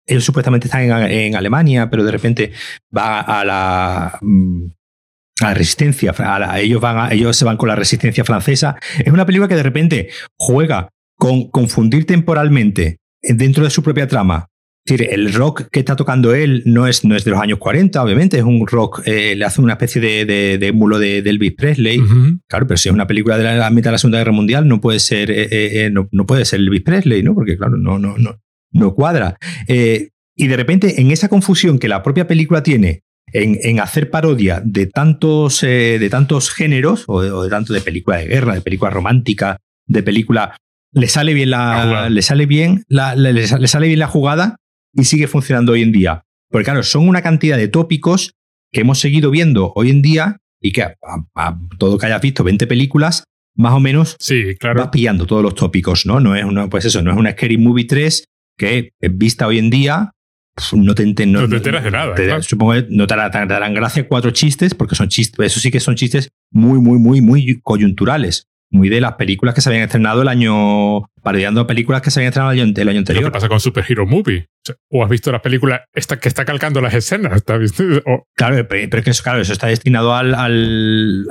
Ellos supuestamente están en, en, Alemania, pero de repente va a la mm, a la resistencia, a ellos, van ellos se van con la resistencia francesa. Es una película que de repente juega con confundir temporalmente dentro de su propia trama. Es decir, el rock que está tocando él no es, no es de los años 40, obviamente, es un rock, eh, le hace una especie de, de, de émulo de, Elvis Presley. Claro, pero si es una película de la, mitad de la Segunda Guerra Mundial, no puede ser, eh, eh, no, no, puede ser Elvis Presley, ¿no? Porque, claro, no, no, no, no cuadra. y de repente, en esa confusión que la propia película tiene en, hacer parodia de tantos, eh, de tantos géneros, o de, tanto de película de guerra, de película romántica, de película. Le sale bien la, le sale bien la, le, sale bien la jugada y sigue funcionando hoy en día. Porque claro, son una cantidad de tópicos que hemos seguido viendo hoy en día y que a, todo que hayas visto 20 películas, más o menos sí, claro. vas pillando todos los tópicos, ¿no? No es una, pues eso, no es una Scary Movie 3 que vista hoy en día no te, no, te enteras de nada. Supongo que no te, darán gracia cuatro chistes, porque son chistes, eso sí que son chistes muy, muy, muy, muy coyunturales. Muy de las películas que se habían estrenado el año. parodiando películas que se habían estrenado el año, el año anterior. ¿Qué pasa con Super Hero Movie? ¿O has visto la película esta, que está calcando las escenas? Claro, pero que eso, claro, eso está destinado al, al,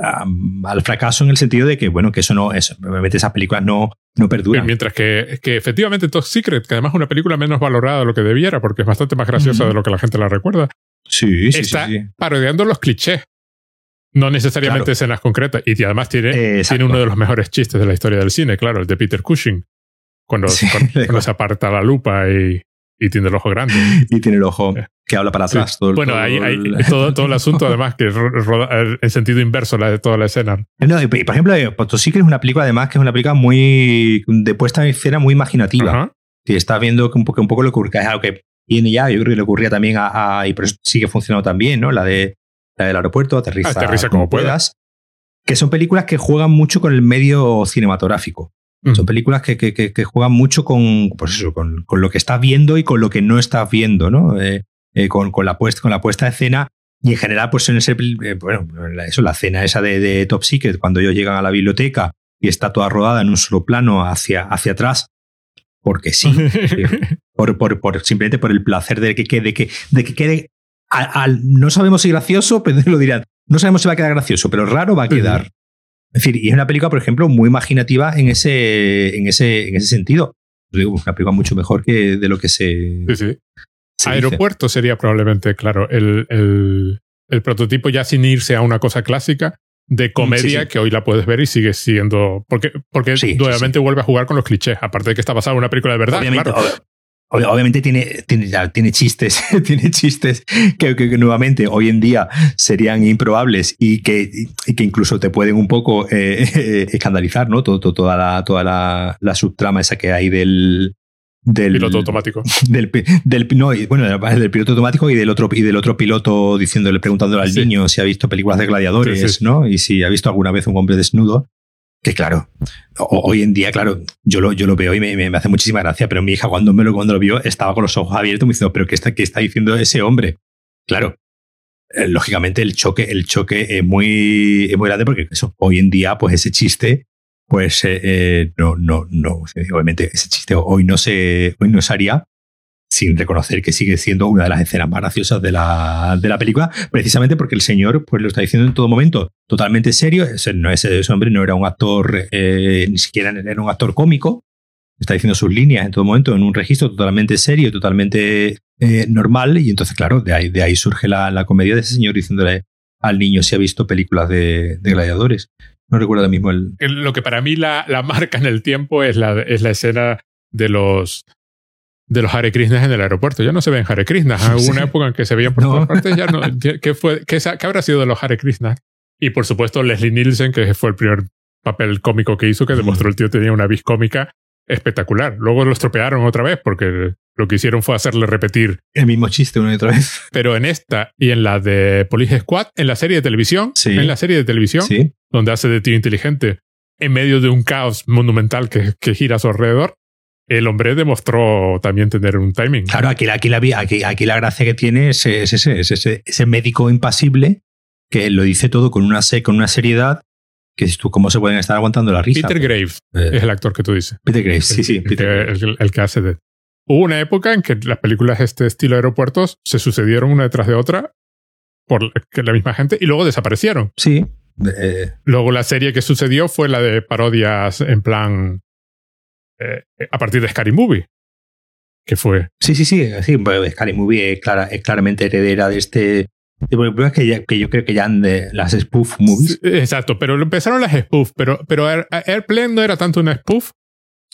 al, fracaso en el sentido de que, bueno, que eso no. Eso, obviamente esas películas no, no perduran. Mientras que, que efectivamente Top Secret, que además es una película menos valorada de lo que debiera, porque es bastante más graciosa de lo que la gente la recuerda. Sí, sí, está sí, parodiando los clichés. No necesariamente escenas concretas. Y además tiene, tiene uno de los mejores chistes de la historia del cine, claro, el de Peter Cushing. Cuando, cuando, se aparta la lupa y, y, tiene el ojo grande. Y tiene el ojo que habla para atrás. Todo, bueno, hay, todo, todo, el asunto, además, que roda, en sentido inverso la de toda la escena. No, y, por ejemplo, Potosí es una película, además, que es una película muy. de puesta en escena muy imaginativa. Y está viendo que un poco, un poco lo que ocurre, es algo que viene ya, yo creo que le ocurría también a, a, y por eso sigue funcionando también, ¿no? La de la del aeropuerto, aterriza, aterriza como, puedas, Que son películas que juegan mucho con el medio cinematográfico. Son películas que, que, que, juegan mucho con, pues eso, con, con, lo que estás viendo y con lo que no estás viendo, ¿no? Eh, eh, con, con, la puesta, con la puesta de escena. Y en general, pues en ese, eh, bueno, eso, la escena esa de, de, Top Secret, cuando ellos llegan a la biblioteca y está toda rodada en un solo plano hacia, hacia atrás, porque sí, por, por, por, simplemente por el placer de que, de que, de que quede no sabemos si gracioso, pero lo dirán, no sabemos si va a quedar gracioso, pero raro va a quedar. Es decir, y es una película, por ejemplo, muy imaginativa en ese, en ese, en ese sentido. Digo, una película mucho mejor que de lo que se. Sí, sí. Aeropuerto sería probablemente, claro, el, el, el, prototipo ya sin irse a una cosa clásica, de comedia que hoy la puedes ver y sigue siendo. Porque, porque nuevamente vuelve a jugar con los clichés, aparte de que está basada en una película de verdad. claro. Obviamente tiene, tiene, tiene chistes, tiene chistes que, que, nuevamente hoy en día serían improbables y que, y que incluso te pueden un poco eh, escandalizar, ¿no? Todo, toda la, toda la, la, subtrama esa que hay del, del piloto automático. Del, del, no, bueno, del piloto automático y del otro, y del otro piloto diciéndole, preguntándole al niño si ha visto películas de gladiadores, ¿no? Y si ha visto alguna vez un hombre desnudo. Que claro, hoy en día, claro, yo lo, yo lo veo y me, me, hace muchísima gracia, pero mi hija cuando, me lo, cuando lo vio estaba con los ojos abiertos me diciendo, pero ¿qué está, qué está diciendo ese hombre? Claro, eh, lógicamente el choque, el choque es muy, es muy grande porque eso, hoy en día, pues ese chiste, pues eh, eh, no, no, no, obviamente ese chiste hoy no se, hoy no se haría, sin reconocer que sigue siendo una de las escenas más graciosas de la, de la película, precisamente porque el señor pues, lo está diciendo en todo momento totalmente serio. Ese, no, ese, hombre no era un actor, eh, ni siquiera era un actor cómico, está diciendo sus líneas en todo momento en un registro totalmente serio, totalmente eh, normal, y entonces, claro, de ahí, de ahí surge la, la, comedia de ese señor diciéndole al niño si ha visto películas de, de gladiadores. No recuerdo ahora mismo el... Lo que para mí la, la marca en el tiempo es la, es la escena de los de los Hare Krishnas en el aeropuerto. Ya no se ven Hare Krishnas. Hubo una época en que se veían por todas partes. Ya no. ¿Qué, fue, qué, qué, habrá sido de los Hare Krishnas? Y por supuesto, Leslie Nielsen, que fue el primer papel cómico que hizo, que demostró el tío tenía una vis cómica espectacular. Luego lo estropearon otra vez porque lo que hicieron fue hacerle repetir el mismo chiste una y otra vez. Pero en esta y en la de Police Squad, en la serie de televisión, en la serie de televisión, donde hace de tío inteligente en medio de un caos monumental que, que gira a su alrededor, el hombre demostró también tener un timing. Claro, aquí, aquí, la, aquí, aquí la gracia que tiene es, ese, ese, médico impasible que lo dice todo con una, con una seriedad que tú, ¿cómo se pueden estar aguantando la risa? Peter Graves eh. es el actor que tú dices. Peter Graves, sí, sí. El, que, hace de... Hubo una época en que las películas de este estilo de aeropuertos se sucedieron una detrás de otra por la misma gente y luego desaparecieron. Sí. Eh. Luego la serie que sucedió fue la de parodias en plan eh, a partir de Scary Movie. Que fue. Sí, sí, sí. sí Scary Movie es, clara, es claramente heredera de este. De, que, que yo creo que ya han de las spoof movies. Exacto, pero empezaron las spoof, pero, pero Airplane no era tanto una spoof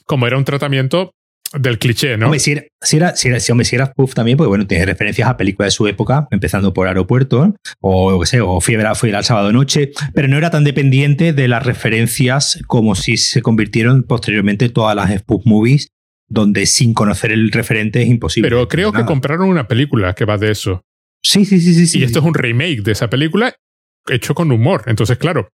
como era un tratamiento del cliché, ¿no? si era, si era, si era, si era spoof también, porque bueno, tiene referencias a películas de su época, empezando por Aeropuerto, o qué sé, o Fiebre, Fiebre al sábado noche, pero no era tan dependiente de las referencias como si se convirtieron posteriormente todas las spoof movies, donde sin conocer el referente es imposible. Pero creo que compraron una película que va de eso. Sí, sí, sí, sí. Y esto es un remake de esa película hecho con humor. Entonces, claro,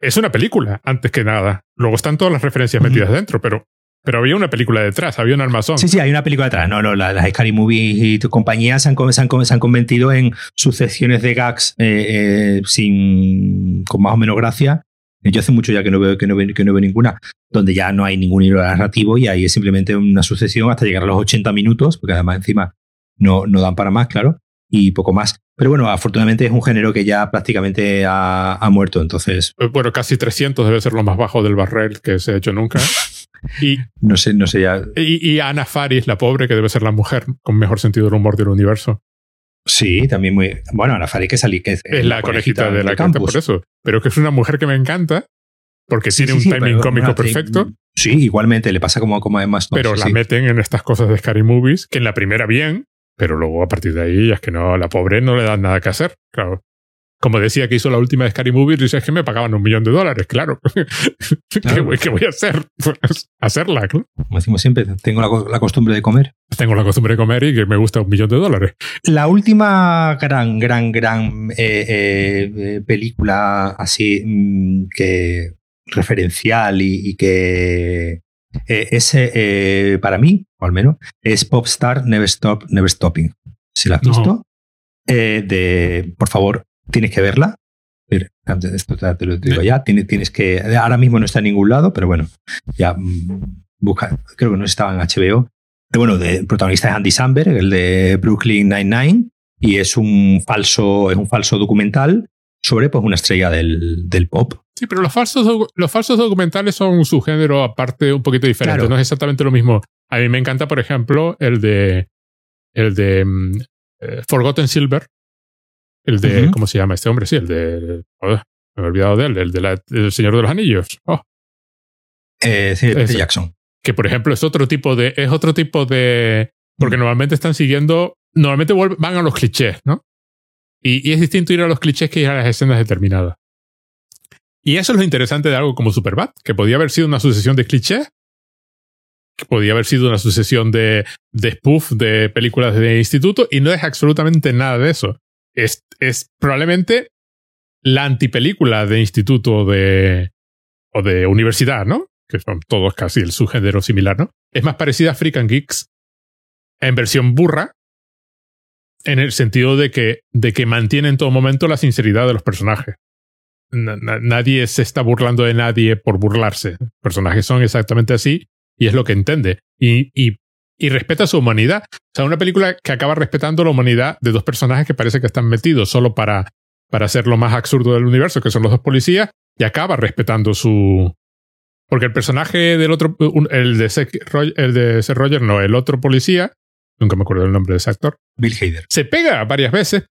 es una película, antes que nada. Luego están todas las referencias metidas dentro, pero pero había una película detrás, había un armazón. Sí, sí, hay una película detrás. No, no, las, Scary Movies y tu compañía se han, se, han, se han, convertido en sucesiones de gags eh, eh, sin, con más o menos gracia. Yo hace mucho ya que no veo que no veo, que no veo ninguna, donde ya no hay ningún hilo narrativo y ahí es simplemente una sucesión hasta llegar a los 80 minutos, porque además encima no, no dan para más, claro, y poco más. Pero bueno, afortunadamente es un género que ya prácticamente ha, ha muerto, entonces. Bueno, casi 300 debe ser lo más bajo del barrel que se ha hecho nunca. Y, no sé, no sé ya. Y, y Ana Faris, la pobre, que debe ser la mujer con mejor sentido del humor del universo. Sí, también muy. Bueno, Ana Faris que salí que es, la, conejita, de la campus. por eso. Pero que es una mujer que me encanta porque tiene un timing cómico perfecto. Sí, igualmente, le pasa como, como además. pero la meten en estas cosas de Scary Movies, que en la primera bien, pero luego a partir de ahí es que no, la pobre no le dan nada que hacer. Claro como decía que hizo la última de Scary Movie, dice, es que me pagaban un millón de dólares, claro. ¿Qué, voy a hacer? Pues hacerla, Como decimos siempre, tengo la, costumbre de comer. Tengo la costumbre de comer y que me gusta un millón de dólares. La última gran, gran, gran eh, eh, eh, película así mm, que referencial y, que es para mí, o al menos, es Popstar Never Stop, Never Stopping. ¿Si la has visto? de, por favor, tienes que verla. Esto te lo digo ya, tienes, que. Ahora mismo no está en ningún lado, pero bueno, ya mm, busca. Creo que no estaba en HBO. Pero bueno, el protagonista es Andy Samberg, el de Brooklyn Nine-Nine, y es un falso, es un falso documental sobre pues, una estrella del, del pop. Sí, pero los falsos, los falsos documentales son un subgénero aparte un poquito diferente, no es exactamente lo mismo. A mí me encanta, por ejemplo, el de el de mm, eh, Forgotten Silver, el de, ¿cómo se llama este hombre? Sí, el de... Me he olvidado de él, el de del Señor de los Anillos. Oh. Eh, sí, de Jackson. Que por ejemplo es otro tipo de. Es otro tipo de. Porque normalmente están siguiendo. Normalmente van a los clichés, ¿no? Y, es distinto ir a los clichés que ir a las escenas determinadas. Y eso es lo interesante de algo como Superbad, que podía haber sido una sucesión de clichés, que podía haber sido una sucesión de, spoof de películas de instituto, y no es absolutamente nada de eso. Es, es probablemente la antipelícula de instituto de, o de universidad, ¿no? Que son todos casi el subgénero similar, ¿no? Es más parecida a Freak and Geeks en versión burra, en el sentido de que, de que mantiene en todo momento la sinceridad de los personajes. nadie se está burlando de nadie por burlarse. Personajes son exactamente así y es lo que entiende. Y, y, y respeta su humanidad. O sea, una película que acaba respetando la humanidad de dos personajes que parece que están metidos solo para para ser lo más absurdo del universo, que son los dos policías, y acaba respetando su... Porque el personaje del otro, el de, Seth, el de Roger, no, el otro policía, nunca me acuerdo el nombre de ese actor. Bill Hader. Se pega varias veces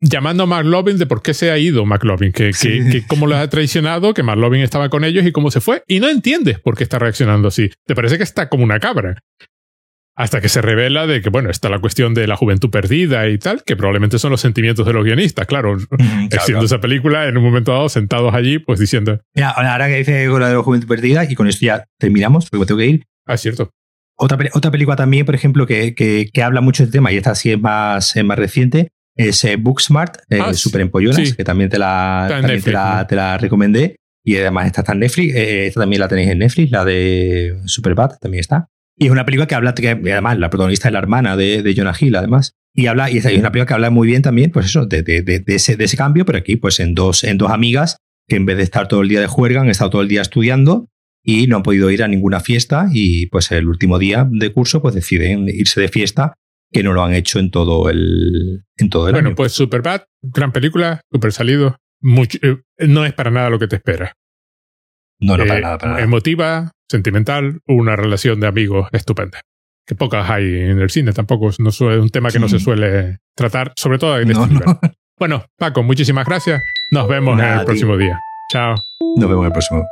llamando a McLovin de por qué se ha ido McLovin, que, que, cómo lo ha traicionado, que McLovin estaba con ellos y cómo se fue, y no entiendes por qué está reaccionando así. Te parece que está como una cabra. Hasta que se revela de que, bueno, está la cuestión de la juventud perdida y tal, que probablemente son los sentimientos de los guionistas, claro, haciendo esa película en un momento dado sentados allí, pues diciendo... Mira, ahora que dice con la de la juventud perdida, y con esto ya terminamos, porque me tengo que ir. Ah, es cierto. Otra, otra película también, por ejemplo, que, que, habla mucho del tema, y esta sí es más, más reciente, es eh, Booksmart, eh, ah, Super Empollonas, que también, te la, también te, la, te la recomendé. Y además esta está en Netflix, eh, esta también la tenéis en Netflix, la de Superbad también está. Y es una película que habla, que además la protagonista es la hermana de, de Jonah Hill, además. Y habla, y es una película que habla muy bien también, pues eso, de, de, de, ese, de ese cambio, pero aquí, pues en dos, en dos amigas que en vez de estar todo el día de juerga, han estado todo el día estudiando y no han podido ir a ninguna fiesta y pues el último día de curso pues deciden irse de fiesta que no lo han hecho en todo el en todo el bueno pues Superbad gran película super salido eh, no es para nada lo que te espera no no para eh, nada para nada emotiva sentimental, una relación de amigos estupenda. Que pocas hay en el cine, tampoco es un tema que no se suele tratar, sobre todo en este nivel. Bueno, Paco, muchísimas gracias. Nos vemos en el próximo día. Chao. Nos vemos en el próximo.